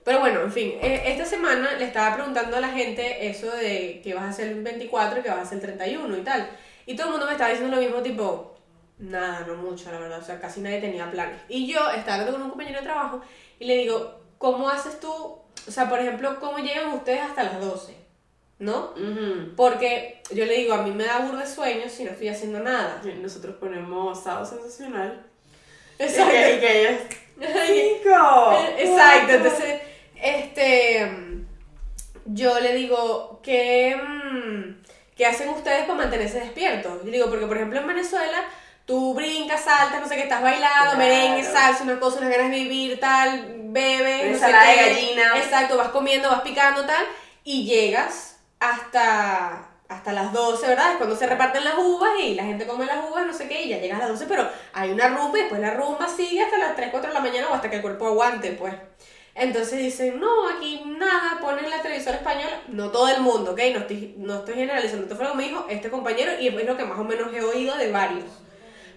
Pero bueno, en fin, eh, esta semana le estaba preguntando a la gente eso de que vas a hacer el 24 y que vas a hacer el 31 y tal. Y todo el mundo me estaba diciendo lo mismo, tipo, nada, no mucho, la verdad. O sea, casi nadie tenía planes. Y yo estaba hablando con un compañero de trabajo y le digo, ¿cómo haces tú? O sea, por ejemplo, ¿cómo llegan ustedes hasta las 12? ¿No? Ujú. Porque yo le digo, a mí me da burro de sueño si no estoy haciendo nada. Nosotros ponemos sábado sensacional. Exacto. Y que, y que ellas, ¡Cinco! Exacto, cuatro". entonces, este, yo le digo, ¿qué, mm, ¿qué hacen ustedes para mantenerse despiertos? Yo digo, porque por ejemplo en Venezuela tú brincas, saltas, no sé qué, estás bailando, Claro. merengue, salsa, una cosa, unas ganas de vivir, tal, bebes, no sé de gallina. Exacto, vas comiendo, vas picando, tal, y llegas hasta, hasta las 12, ¿verdad? Es cuando se reparten las uvas y la gente come las uvas, no sé qué, y ya llegas a las 12, pero hay una rumba y después la rumba sigue hasta las 3, 4 de la mañana o hasta que el cuerpo aguante, pues. Entonces dicen, no, aquí nada, ponen la televisora española, no todo el mundo, ¿ok? No estoy, no estoy generalizando, esto fue lo que me dijo este compañero y es lo que más o menos he oído de varios.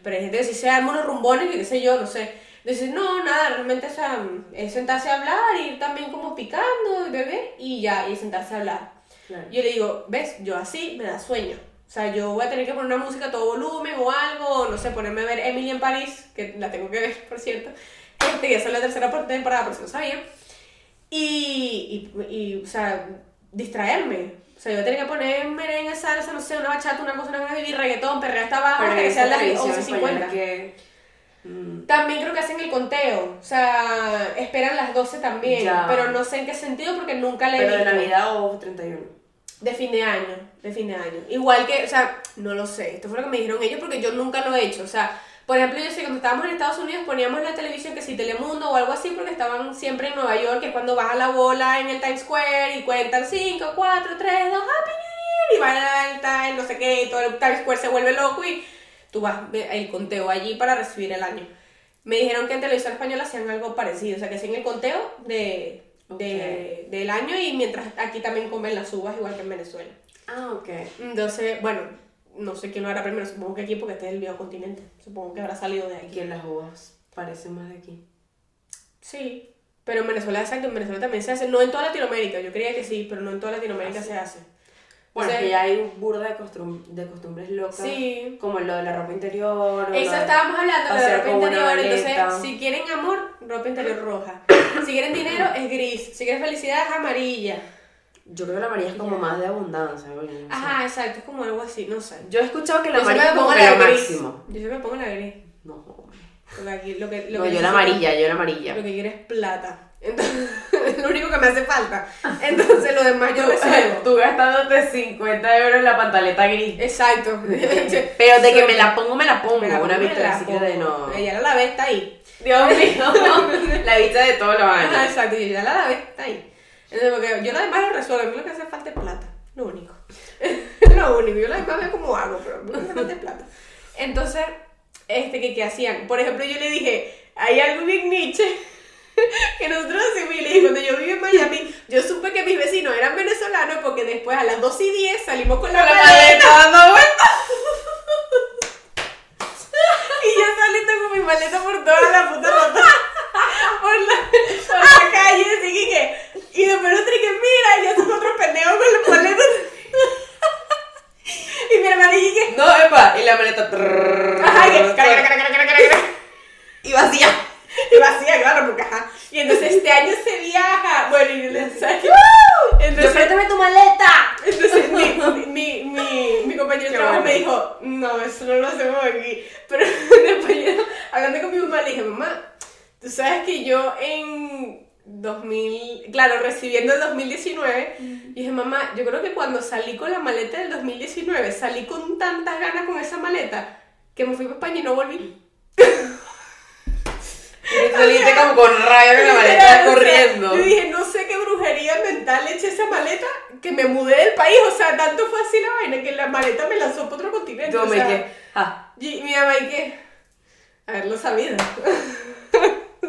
Pero hay gente que sí se arma unos rumbones y qué sé yo, no sé. Dice, no, nada, realmente o sea, es sentarse a hablar, ir también como picando, bebé, y ya, y sentarse a hablar. Claro. Yo le digo, ves, yo así me da sueño. O sea, yo voy a tener que poner una música a todo volumen o algo, no sé, ponerme a ver Emily en París, que la tengo que ver, por cierto. Este, esa es la tercera temporada, por si no sabía. Y, y, y, o sea, distraerme. O sea, yo tenía que poner merengue, salsa, no sé, una bachata, una cosa, una cosa, vivir reggaetón, perrea hasta abajo, hasta que sean las televisión 11.50. española que... mm, También creo que hacen el conteo, o sea, esperan las 12 también, Ya. pero no sé en qué sentido porque nunca le he pero de. Navidad o 31. De fin de año, de fin de año. Igual que, o sea, no lo sé, esto fue lo que me dijeron ellos porque yo nunca lo he hecho. O sea, por ejemplo, yo sé que cuando estábamos en Estados Unidos poníamos la televisión que si Telemundo o algo así porque estaban siempre en Nueva York, que es cuando baja la bola en el Times Square y cuentan 5, 4, 3, 2, Happy New Year y van al time, no sé qué, y todo el Times Square se vuelve loco y tú vas el conteo allí para recibir el año. Me dijeron que en televisión española hacían algo parecido, o sea, que hacían el conteo de, de- del año y mientras aquí también comen las uvas igual que en Venezuela. Ah, ok. Entonces, bueno, no sé quién lo hará primero, supongo que aquí porque este es el viejo continente, supongo que habrá salido de aquí. que las uvas parecen más de aquí. Sí, pero en Venezuela, exacto, en Venezuela también se hace, no en toda Latinoamérica, yo creía que sí, pero no en toda Latinoamérica se hace. Bueno, O sea, que ya hay burda de, costum- de costumbres locas. Sí. Como lo de la ropa interior. Eso la- estábamos hablando, lo de hacer ropa interior. Entonces, si quieren amor, ropa interior roja. Si quieren dinero, es gris. Si quieren felicidad, es amarilla. Yo creo que la amarilla es como más de abundancia. no sé. Ajá, exacto, es como algo así, no sé. Yo he escuchado que la Yo amarilla es como que la lo gris. máximo. Yo siempre me pongo la gris. No, hombre. Lo que, lo No, que yo la amarilla, yo la amarilla. Lo que quiero es plata. Entonces, es lo único que me hace falta. Entonces, lo demás yo resuelvo. Tú gastándote 50 euros en la pantaleta gris. Exacto. Pero de que me la pongo, me la pongo. Me la Una pongo, me vista que de no. Ella la lavé, está ahí. Dios mío. la vista de todos los Ajá, años. exacto, y ya la lavé, está ahí. Entonces, porque yo lo demás lo resuelvo, a mí lo que hace falta es plata, lo único. lo único, yo lo demás veo cómo hago, pero a mí lo que hace falta es plata. Entonces, este, que, ¿qué hacían? Por ejemplo, yo le dije, hay algo bien Nietzsche que nosotros hacemos, y le dije, cuando yo viví en Miami, yo supe que mis vecinos eran venezolanos porque después a las 2 y 10 salimos con la, la maleta. dando vueltas. Y yo saliendo con mi maleta por toda la puta rota. Por la, por la calle, así que, que- Y otro y que mira, ya son otros pendejos con los maletas. Y mi hermana y que. No, epa. Y la maleta. Ajá, y. Y vacía. Y vacía, claro, porque ajá. Y entonces este año se viaja. Bueno, y le ¿sabes? Yo Entonces, préstame tu maleta. entonces mi, mi, mi, mi compañero de trabajo bueno. me dijo, no, eso no lo hacemos aquí. Pero después yo, hablando con mi mamá, le dije, mamá, tú sabes que yo en 2000, claro, recibiendo el 2019, y dije, mamá, yo creo que cuando salí con la maleta del 2019, salí con tantas ganas con esa maleta, que me fui para España y no volví. Y saliste como con rabia con la maleta corriendo. yo dije, no sé qué brujería mental eché esa maleta, que me mudé del país, o sea, tanto fue así la vaina, que la maleta me lanzó para otro continente. Yo o me sea, quedé. Ah. Y mi mamá, ¿y qué? Haberlo sabido.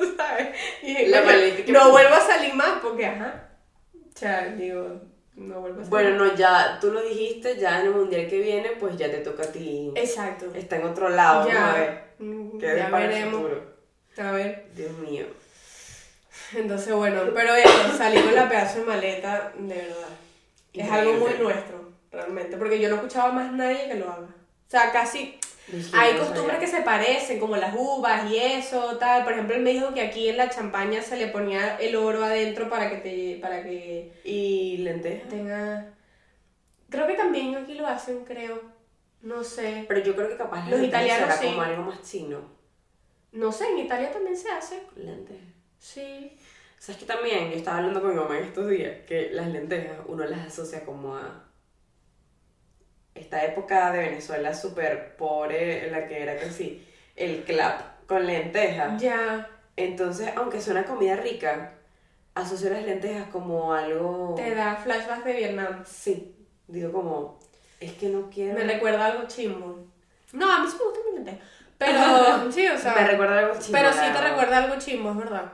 ¿Sabes? Y dije, La "Coño, maleta que- no vuelvo a salir más porque, ajá. O sea, digo, no vuelvo a salir. Bueno, no, ya tú lo dijiste, ya en el mundial que viene, pues ya te toca a ti. Exacto. Está en otro lado, Ya. ¿no? A ver. Mm, ¿Qué ya veremos. futuro? A ver. Dios mío. Entonces, bueno, pero eso, salir con la pedazo de maleta, de verdad. Es algo muy nuestro, realmente. Porque yo no escuchaba más nadie que lo haga. O sea, casi Hay costumbres que se parecen, como las uvas y eso, tal. Por ejemplo, él me dijo que aquí en la champaña se le ponía el oro adentro para que te, para que Y lentejas. tenga. Creo que también aquí lo hacen, creo. No sé. Pero yo creo que capaz Los italianos será sí. como algo más chino. No sé, en Italia también se hace. Lentejas. Sí. ¿Sabes que también? Yo estaba hablando con mi mamá en estos días que las lentejas uno las asocia como a esta época de Venezuela súper pobre la que era que sí, el clap con lentejas. Ya. Entonces, aunque es una comida rica, asocio las lentejas como algo... Te da flashbacks de Vietnam. Sí, digo como, es que no quiero... Me recuerda algo chimbo. No, a mí sí me gusta mi lenteja. Pero, sí, o sea. Me recuerda algo chimbo, Pero sí te recuerda algo chimbo, es verdad.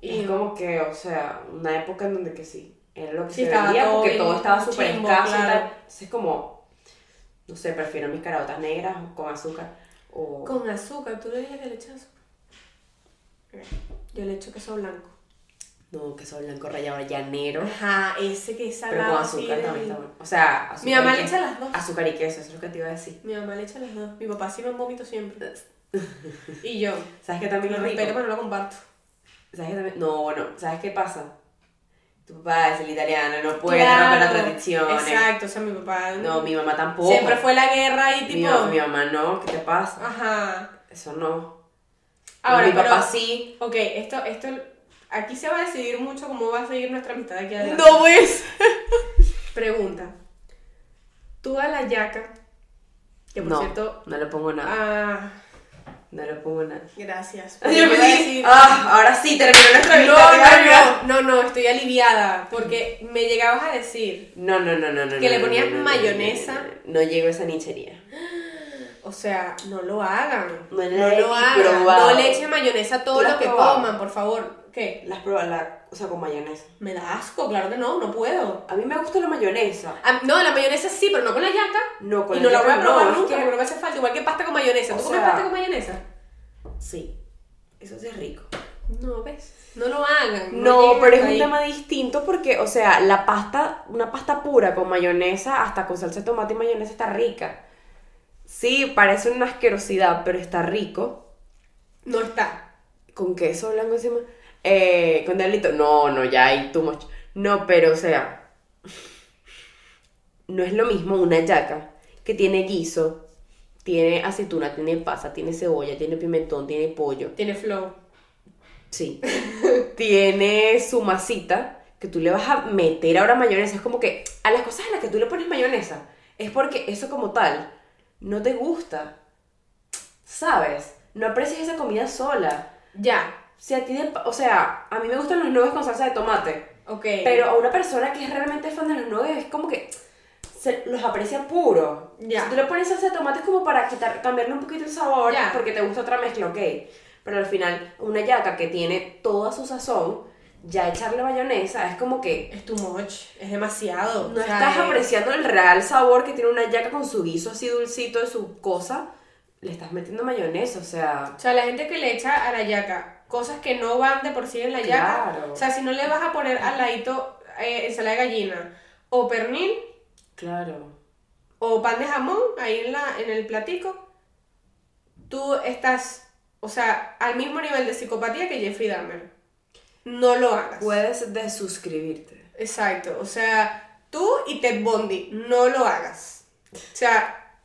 Y es como que, o sea, una época en donde que sí, era lo que Sí, se todo porque todo estaba súper escaso y claro. tal. Entonces como, no sé, prefiero mis caraotas negras con azúcar o... Con azúcar, tú le dices que le echas azúcar. Yo le echo queso blanco. No, queso blanco rallado llanero. Ajá, ese que es Pero con así azúcar de- también está bueno. O sea, azúcar Mi mamá y le queso. echa las dos. Azúcar y queso, eso es lo que te iba a decir. Mi mamá le echa las dos. Mi papá sí me vómito siempre. Y yo. ¿Sabes qué también Lo es rico? respeto, pero no lo comparto. ¿Sabes qué también? No, bueno, ¿sabes qué pasa? Tu papá es el italiano, no puede Claro, romper las tradiciones. Exacto, o sea, mi papá. No, mi mamá tampoco. Siempre fue la guerra y Mi, tipo. ma- mi mamá no, ¿qué te pasa? Ajá. Eso no. Ahora, mi pero- papá sí. Ok, esto, esto. Aquí se va a decidir mucho cómo va a seguir nuestra amistad aquí adelante. No ves. Pregunta. Tú a la yaca. Que por no, cierto. no le pongo nada. Ah, No le pongo nada. gracias. Yo sí. decir- Ah, ahora sí, terminó nuestra No, amistad. no, no, no, no, estoy aliviada. Porque me llegabas a decir. No, no, no, no, no. Que no, le ponías no, mayonesa. No, llego a esa nichería. O sea, no lo hagan. No lo hagan. probado. No le echen mayonesa a todo ¿Tú la lo que probado? coman, por favor. ¿Qué? Las pruebas, la, o sea, con mayonesa. Me da asco, claro que no, no puedo. A mí me gusta la mayonesa. No, la mayonesa sí, pero no con la yaca. No, con y la no la voy a probar no, es nunca, que- porque no me hace falta. Igual que pasta con mayonesa. O ¿Tú comes sea- pasta con mayonesa? Sí. Eso sí es rico. No, ¿ves? No lo hagan. No, pero es hasta un ahí. tema distinto porque, o sea, la pasta, una pasta pura con mayonesa, hasta con salsa de tomate y mayonesa está rica. Sí, parece una asquerosidad, pero está rico. No está. Con queso blanco encima. Eh, con diablito. No, no, ya hay too much. No, pero, o sea, no es lo mismo una yaca que tiene guiso, tiene aceituna, tiene pasa, tiene cebolla, tiene pimentón, tiene pollo. Tiene flow. Sí. Tiene su masita que tú le vas a meter ahora mayonesa. Es como que a las cosas a las que tú le pones mayonesa es porque eso como tal no te gusta. ¿Sabes? No aprecias esa comida sola. Ya. Si a ti, de- o sea, a mí me gustan los nuggets con salsa de tomate. Ok. Pero a una persona que es realmente fan de los nuggets es como que se los aprecia puro. Ya. Si tú le pones salsa de tomate es como para quitar, cambiarle un poquito el sabor porque te gusta otra mezcla, ok. Pero al final, una yaca que tiene toda su sazón, ya echarle mayonesa es como que Es too much. Es demasiado. no O sea, estás es- apreciando el real sabor que tiene una yaca con su guiso así dulcito de su cosa. Le estás metiendo mayonesa, o sea. O sea, la gente que le echa a la yaca cosas que no van de por sí en la yaca. Claro. O sea, si no le vas a poner al ladito eh, ensalada de gallina o pernil Claro. o pan de jamón ahí en, la, en el platico, tú estás, o sea, al mismo nivel de psicopatía que Jeffrey Dahmer. No lo hagas. Puedes desuscribirte. Exacto, o sea, tú y Ted Bundy, no lo hagas. O sea,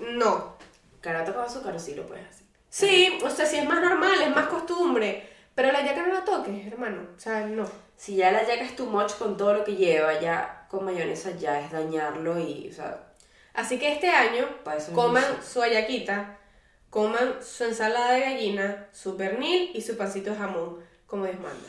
no. Carota con azúcar sí lo puedes hacer. Sí, o sea, si es más normal, es más costumbre, pero la yaca no la toques, hermano. O sea, no. Si ya la yaca es too much con todo lo que lleva, ya con mayonesa ya es dañarlo y, o sea, Así que este año coman su ayaquita, coman su ensalada de gallina, su pernil y su pancito de jamón, como Dios manda.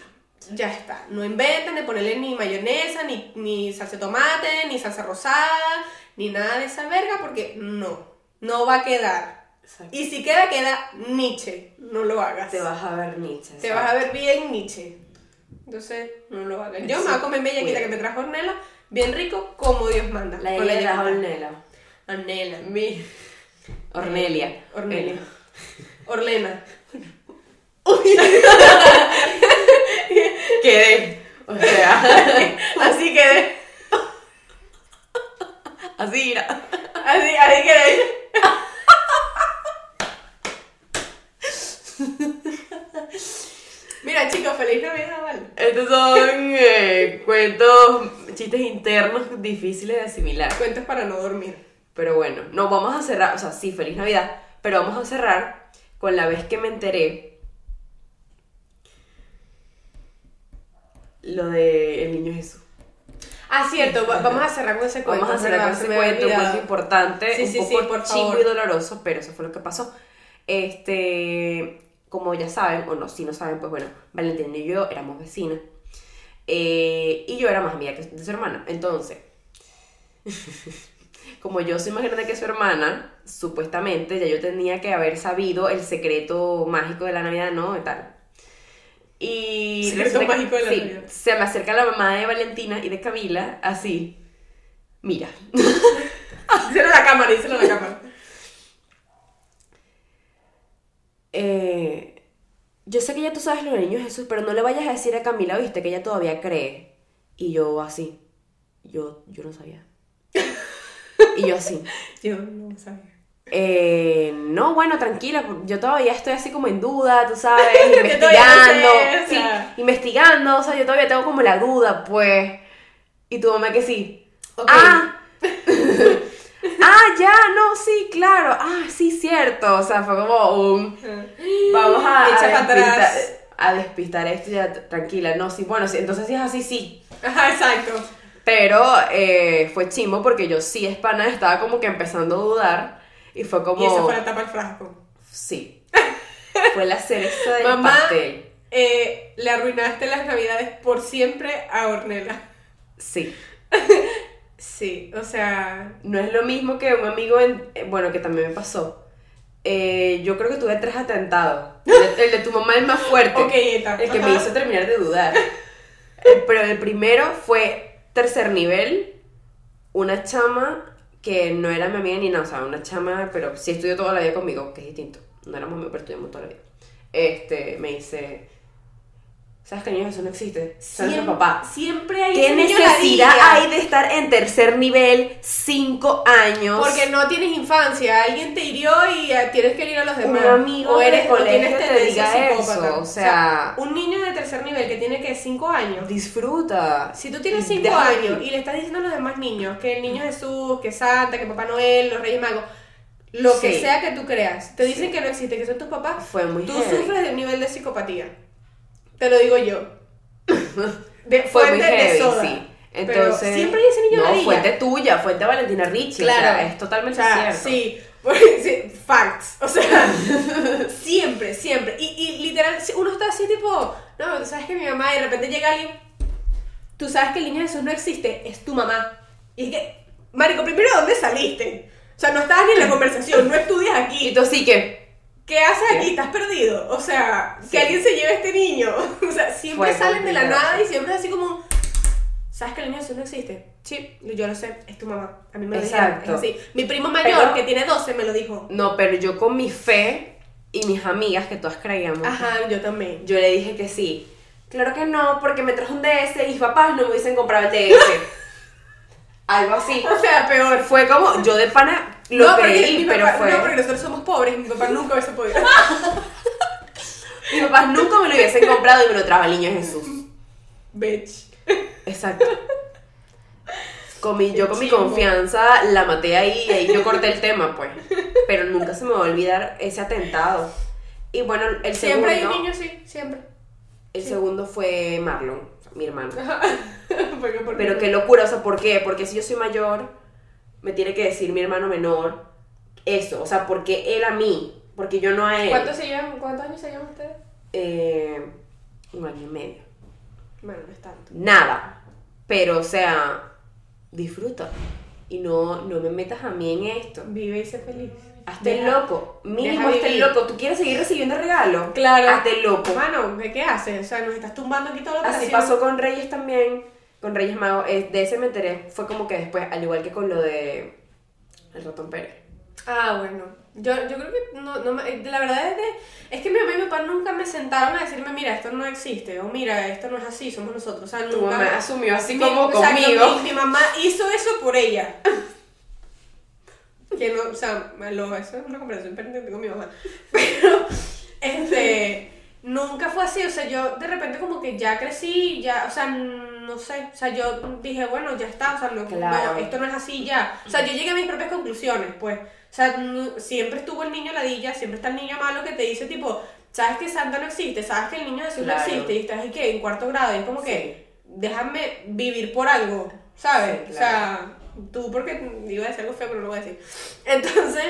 Ya está. No inventen de ponerle ni mayonesa, ni, ni salsa de tomate, ni salsa rosada, ni nada de esa verga, porque no. No va a quedar. Exacto. Y si queda, queda Nietzsche. No lo hagas. te vas a ver Nietzsche. Te vas a ver bien Nietzsche. Entonces, no lo hagas. Yo me voy a comer mi yaquita que me trajo Ornella, bien rico, como Dios manda. La de yaquita. Ornella. Ornella. Mi. Ornelia. Ornelia. Orlena. Quedé. O sea, Así quedé. así era. Así, así quedé. Mira, chicos, feliz Navidad, ¿vale? Estos son eh, cuentos, chistes internos difíciles de asimilar. Cuentos para no dormir. Pero bueno, no, vamos a cerrar, o sea, sí, feliz Navidad, pero vamos a cerrar con la vez que me enteré lo de el niño Jesús. Ah, cierto, va- vamos a cerrar con ese cuento. Vamos a ¿verdad? con Se ese me había cuento, un cuento olvidado. importante, Sí, un sí, sí, poco por favor. y doloroso, pero eso fue lo que pasó. Este, como ya saben, o no, si no saben, pues bueno, Valentina y yo éramos vecinas. Eh, y yo era más amiga que de su hermana. Entonces, como yo soy más grande que su hermana, supuestamente ya yo tenía que haber sabido el secreto mágico de la Navidad, ¿no? Y tal. Y Secreto mágico de la sí, Navidad. se me acerca la mamá de Valentina y de Camila, así. Mira, Díselo a la cámara, díselo a la cámara. Eh, yo sé que ya tú sabes lo del niño Jesús, pero no le vayas a decir a Camila, viste, que ella todavía cree. Y yo así, yo, yo no sabía. Y yo así, Yo no sabía. eh, no, bueno, tranquila, yo todavía estoy así como en duda, tú sabes, no investigando, sé, sí, investigando, o sea, yo todavía tengo como la duda, pues. Y tu mamá que sí, ah, ah, no, sí, claro, ah, sí, cierto, o sea, fue como un... Vamos a, despistar, a despistar esto ya, tranquila. No, sí, bueno, sí, entonces si es así, sí. Ajá, exacto. Pero eh, fue chimbo porque yo sí, Espana, estaba como que empezando a dudar. Y fue como. Y esa fue la tapa del frasco. Sí. Fue la cereza del Mamá. pastel. Eh, le arruinaste las navidades por siempre a Ornella. Sí. Sí, o sea. No es lo mismo que un amigo, en, eh, bueno, que también me pasó. Eh, yo creo que tuve tres atentados. El de, el de tu mamá es más fuerte. Ok, Eta. El que me hizo terminar de dudar. Eh, Pero el primero fue tercer nivel. Una chama que no era mi amiga ni nada, o sea, una chama, pero sí estudió toda la vida conmigo, que es distinto. No éramos amigos, pero estudiamos toda la vida. Este, me dice, ¿sabes que el niño Jesús no existe? ¿Sabes Siempre- tu papá? Siempre hay ¿Qué necesidad hay de estar en tercer nivel cinco años? Porque no tienes infancia, alguien te hirió y eh, tienes que ir a los Un demás. amigo o eres del o colegio tienes te diga eso, psicópata. o sea- un niño de tercer nivel que tiene que 5 años. disfruta. Si tú tienes 5 Deja años y le estás diciendo a los demás niños que el niño Jesús, que Santa, que Papá Noel, los Reyes Magos, lo que sea que tú creas, te dicen que no existe, que son tus papás, Fue muy tú heavy. sufres de un nivel de psicopatía. Te lo digo yo. De Fue muy fuente de heavy, soda. sí. Pero Entonces, siempre hay ese niño No, fuente tuya, fuente Valentina Ricci. Claro. O sea, es totalmente O sea, cierto. Sí, porque- sí, facts. O sea, siempre, siempre. Y, y literal, uno está así tipo, no, tú sabes que mi mamá, y de repente llega alguien, tú sabes que el niño Jesús no existe, es tu mamá. Y es que, Marico, primero, ¿dónde saliste? O sea, no estabas ni en la conversación, no estudias Y aquí. tú sí que. ¿Qué haces ¿Qué? aquí? ¿Estás perdido? O sea, Sí. que alguien se lleve a este niño. O sea, siempre Fue salen de la nada y siempre es así como, ¿sabes que el niño no existe? Sí, yo lo sé, es tu mamá. A mí me lo dijeron, Exacto. es así. Mi primo mayor, Pero- que tiene 12, me lo dijo. No, pero yo con mi fe y mis amigas, que todas creíamos, Ajá, yo también. yo le dije que sí. Claro que no, porque me trajo un DS y mis papás no me hubiesen comprado el DS. Algo así. O sea, peor. Fue como, yo de pana lo no, creí, pero papá- fue. No, porque nosotros somos pobres, mi papá nunca hubiese podido. Mis papás nunca me lo hubiesen comprado y me lo trajo el niño Jesús. Bitch. Exacto. Con mi, yo con mi confianza la maté ahí y ahí yo corté el tema, pues. Pero nunca se me va a olvidar ese atentado. Y bueno, el Siempre hay segundo, un niño así, siempre. el sí. segundo fue Marlon, mi hermano. Pero qué locura, o sea, ¿por qué? Porque si yo soy mayor, me tiene que decir mi hermano menor eso, o sea, porque él a mí, porque yo no a él. ¿Cuántos, se llevan, ¿Cuántos años se llevan ustedes? Eh, un año y medio. Bueno, no es tanto. nada. Pero, o sea, disfruta. Y no, no me metas a mí en esto. Vive y sé feliz. Hazte el Deja- loco. Mínimo hazte el vivir. loco. ¿Tú quieres seguir recibiendo regalos? Claro. Hazte el loco. Mano, ¿qué, qué haces? O sea, nos estás tumbando aquí toda la Así operación. pasó con Reyes también. Con Reyes Magos. De ese me enteré. Fue como que después, al igual que con lo de El Ratón Pérez. Ah, bueno. Yo, yo creo que no, no la verdad es, de, es que mi mamá y mi papá nunca me sentaron a decirme, mira, esto no existe, o mira, esto no es así, somos nosotros. O sea, Tu nunca. mamá asumió así Mi- como conmigo. Mi, mi mamá hizo eso por ella. que no, o sea, lo, eso es una conversación pendiente con mi mamá. Pero, este, nunca fue así. O sea, yo de repente como que ya crecí, ya, o sea, no sé. O sea, yo dije, bueno, ya está, o sea, no, Claro. esto no es así ya. O sea, yo llegué a mis propias conclusiones, pues. O sea, siempre estuvo el niño ladilla, siempre está el niño malo que te dice, tipo, ¿sabes que Santa no existe? ¿Sabes que el niño Jesús Claro. no existe? Y estás aquí, en cuarto grado, y es como que. déjame vivir por algo, ¿sabes? Sí, O sea, tú porque iba a decir algo feo, pero no lo voy a decir. Entonces,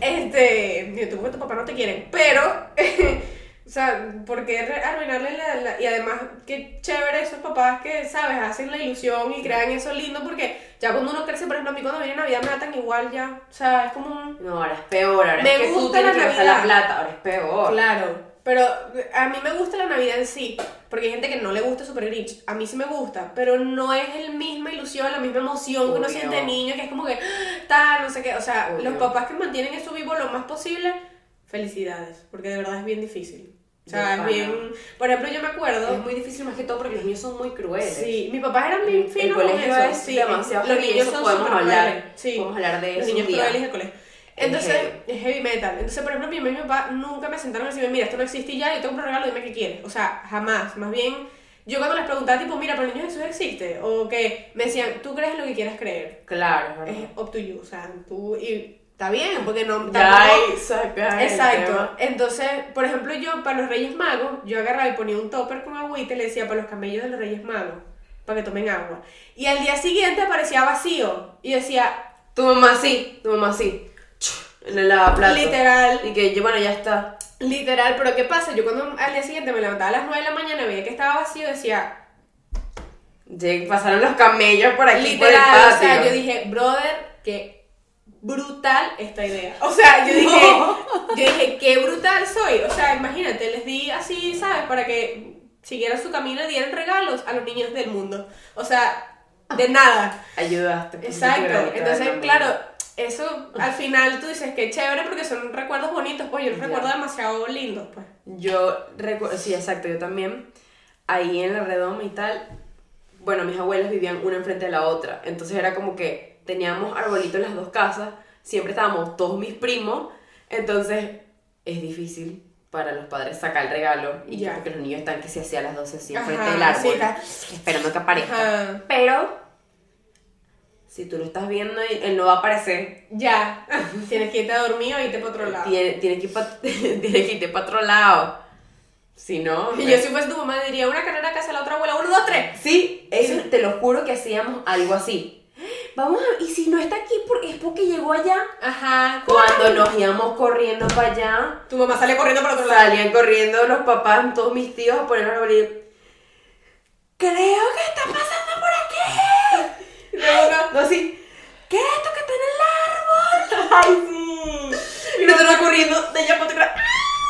este, tú porque tu papá no te quiere, pero, o sea, ¿por qué arruinarle la, la- Y además, qué chévere esos papás que, ¿sabes? Hacen la ilusión y crean eso lindo porque ya cuando uno crece, por ejemplo, a mí cuando viene Navidad me tratan igual ya, o sea, es como un... No, ahora es peor, ahora Me es que tú gusta tienes la que gastar la Navidad. plata, ahora es peor. Claro, pero a mí me gusta la Navidad en sí, porque hay gente que no le gusta Super Grinch. A mí sí me gusta, pero no es la misma ilusión, la misma emoción que uno Obvio. siente de niño, que es como que tal, no sé qué. O sea, Obvio. los papás que mantienen eso vivo lo más posible, felicidades, porque de verdad es bien difícil. O sea, es bien. Por ejemplo, yo me acuerdo. Es muy difícil más que todo porque los niños son muy crueles. Sí, mis papás eran bien finos el colegio es sí, demasiado los niños son podemos hablar, sí. podemos hablar de Los eso un niños crueles del colegio. Es Entonces, heavy. es heavy metal. Entonces, por ejemplo, mi mamá y mi papá nunca me sentaron y me decían, mira, esto no existe ya, yo tengo un regalo, dime qué quieres. O sea, jamás. Más bien, yo cuando les preguntaba, tipo, mira, pero el niño Jesús existe. O que me decían, tú crees lo que quieras creer. Claro, es up to you. O sea, tú. Y está bien, porque no. Ya Exacto. tema. Entonces, por ejemplo, yo para los Reyes Magos, yo agarraba y ponía un topper con agüita y le decía para los camellos de los Reyes Magos, para que tomen agua. Y al día siguiente aparecía vacío y decía, Tu mamá sí, tu mamá sí. En el lavaplato. literal, Y que bueno, ya está. literal, pero ¿qué pasa? Yo cuando al día siguiente me levantaba a las 9 de la mañana y veía que estaba vacío, decía, Lleg- Pasaron los camellos por aquí por el literal, o patio. sea, yo dije, brother, qué brutal esta idea. O sea, yo dije, yo dije, qué brutal soy. O sea, imagínate, les di así, ¿sabes? Para que siguieran su camino y dieran regalos a los niños del mundo. O sea, de nada. Ayudaste. tu Exacto. Entonces, claro, eso al final tú dices que chévere porque son recuerdos bonitos, pues yo los recuerdo demasiado lindos, pues. Yo recuerdo, sí, exacto, yo también, ahí en la redoma y tal, bueno, mis abuelas vivían una enfrente de la otra, entonces era como que teníamos arbolitos en las dos casas, siempre estábamos todos mis primos, entonces es difícil para los padres sacar el regalo y que porque los niños están que se hacía las 12 así enfrente del árbol, sí, esperando que aparezca. Ajá. Pero, si tú lo estás viendo, él no va a aparecer. Ya. Tienes que irte a dormir o irte para otro lado. Tiene, tiene que ir pa- tiene que irte para otro lado. Si no, Y yo si fuese tu mamá diría una carrera que hace la otra abuela, uno, dos, tres. Sí, eso te lo juro que hacíamos algo así. Vamos a, y si no está aquí por- es porque llegó allá. Ajá. Cuando nos íbamos corriendo para allá, Tu mamá sale corriendo para otro lado. salían corriendo los papás, todos mis tíos a ponernos a abrir. Creo que está pasando por No así. ¿Qué es esto que está en el árbol? Ay, sí. Y nosotros corriendo de para atrás.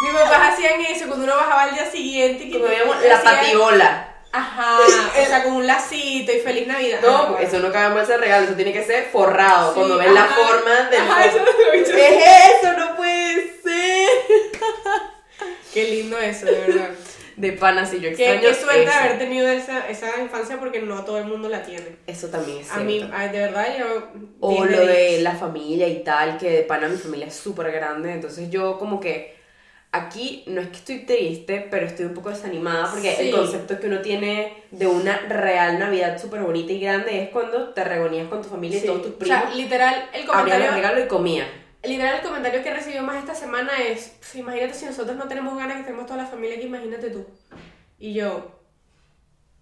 Mis papás hacían eso cuando uno bajaba al día siguiente. y que veíamos la hacían- patiola. Ajá. O sea, con un lacito y feliz Navidad. No, eso no cabe en bolsa de regalo, eso tiene que ser forrado. Sí, cuando ven la forma del. Ajá, eso lo he visto. ¿Qué es eso? No puede ser. Qué lindo eso, de verdad. De pana, sí, yo Qué, extraño. qué suerte eso. haber tenido esa, esa infancia porque no todo el mundo la tiene. Eso también es A cierto. mí, ay, de verdad, yo. O 10 lo de de 10. la familia y tal, que de pana mi familia es súper grande, entonces yo como que aquí no es que estoy triste, pero estoy un poco desanimada porque Sí. el concepto que uno tiene de una real Navidad súper bonita y grande es cuando te reunías con tu familia Sí. y todos tus O primos, sea, literal, el comentario. los regalos y comían. Literal, el comentario que recibió más esta semana es: "Pf, Imagínate si nosotros no tenemos ganas que tenemos toda la familia aquí, imagínate tú. Y yo.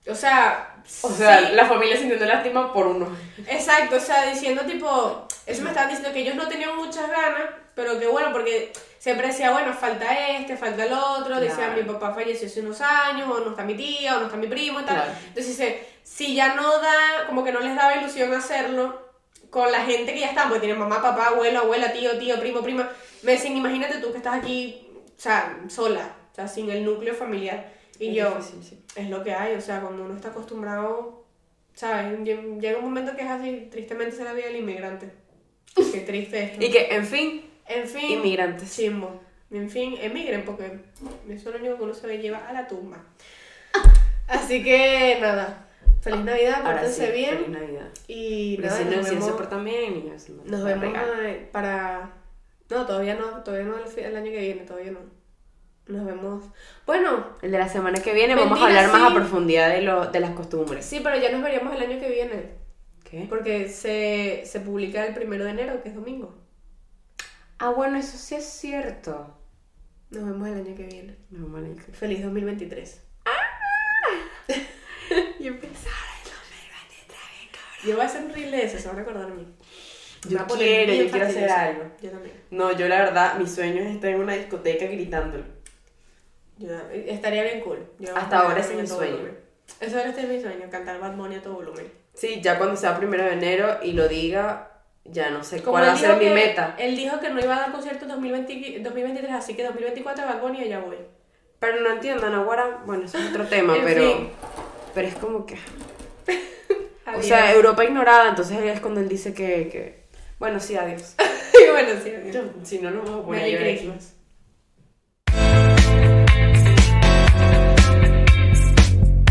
O sea. O sea, sí, la familia sintiendo lástima por uno. Exacto, o sea, diciendo tipo. Eso me estaban diciendo que ellos no tenían muchas ganas, pero que bueno, porque siempre decía, bueno, falta este, falta el otro. Decía, Claro. mi papá falleció hace unos años, o no está mi tía, o no está mi primo y tal. Claro. Entonces dice, si ya no da, como que no les daba ilusión hacerlo con la gente que ya están, porque tienen mamá, papá, abuelo, abuela, tío, tío, primo, prima. Me decían, imagínate tú que estás aquí, o sea, sola, o sea, sin el núcleo familiar. Y Es yo, difícil, sí. es lo que hay, o sea, cuando uno está acostumbrado, ¿sabes? Lle- Llega un momento que es así, tristemente es la vida del inmigrante. Qué triste esto. Y que, en fin, En fin, inmigrantes. chimbo. En fin, emigren porque eso es lo único que uno se lleva a la tumba. Así que nada, feliz Navidad, Ahora sí, pórtense bien. feliz Navidad. Y nada, si no, nos no se vemos, portan bien, no nos vemos regalan. eh, para... No, todavía no, todavía no el, el año que viene, todavía no. Nos vemos. Bueno, El de la semana que viene vamos a Mentira, hablar más sí. a profundidad de, lo, de las costumbres. sí, pero ya nos veríamos el año que viene. ¿Qué? Porque se, se publica el primero de enero, que es domingo. Ah, bueno, eso sí es cierto. Nos vemos el año que viene. No, marica. Feliz 2023. Y empezar el 2023 bien cabrón. Yo voy a hacer un reel de eso, se van a acordar de mí. Yo quiero, yo quiero hacer algo. Yo también. No, yo la verdad, mi sueño es estar en una discoteca gritándolo. Yo, estaría bien cool. Yo Hasta ahora ese es mi sueño. volumen. Eso ahora este es mi sueño, cantar Bad Bunny a todo volumen. Sí, ya cuando sea primero de enero y lo diga, ya no sé Como cuál va a ser mi meta. Él dijo que no iba a dar concierto en 2020 2023, así que 2024 Bad Bunny ya voy. Pero no entiendo, Nahuara, bueno, eso es otro tema, pero, fin. Pero es como que... O sea, Europa ignorada, entonces es cuando él dice que... que... Bueno, sí, adiós. bueno, sí, adiós. Yo, si no, no vamos a poner. Christmas.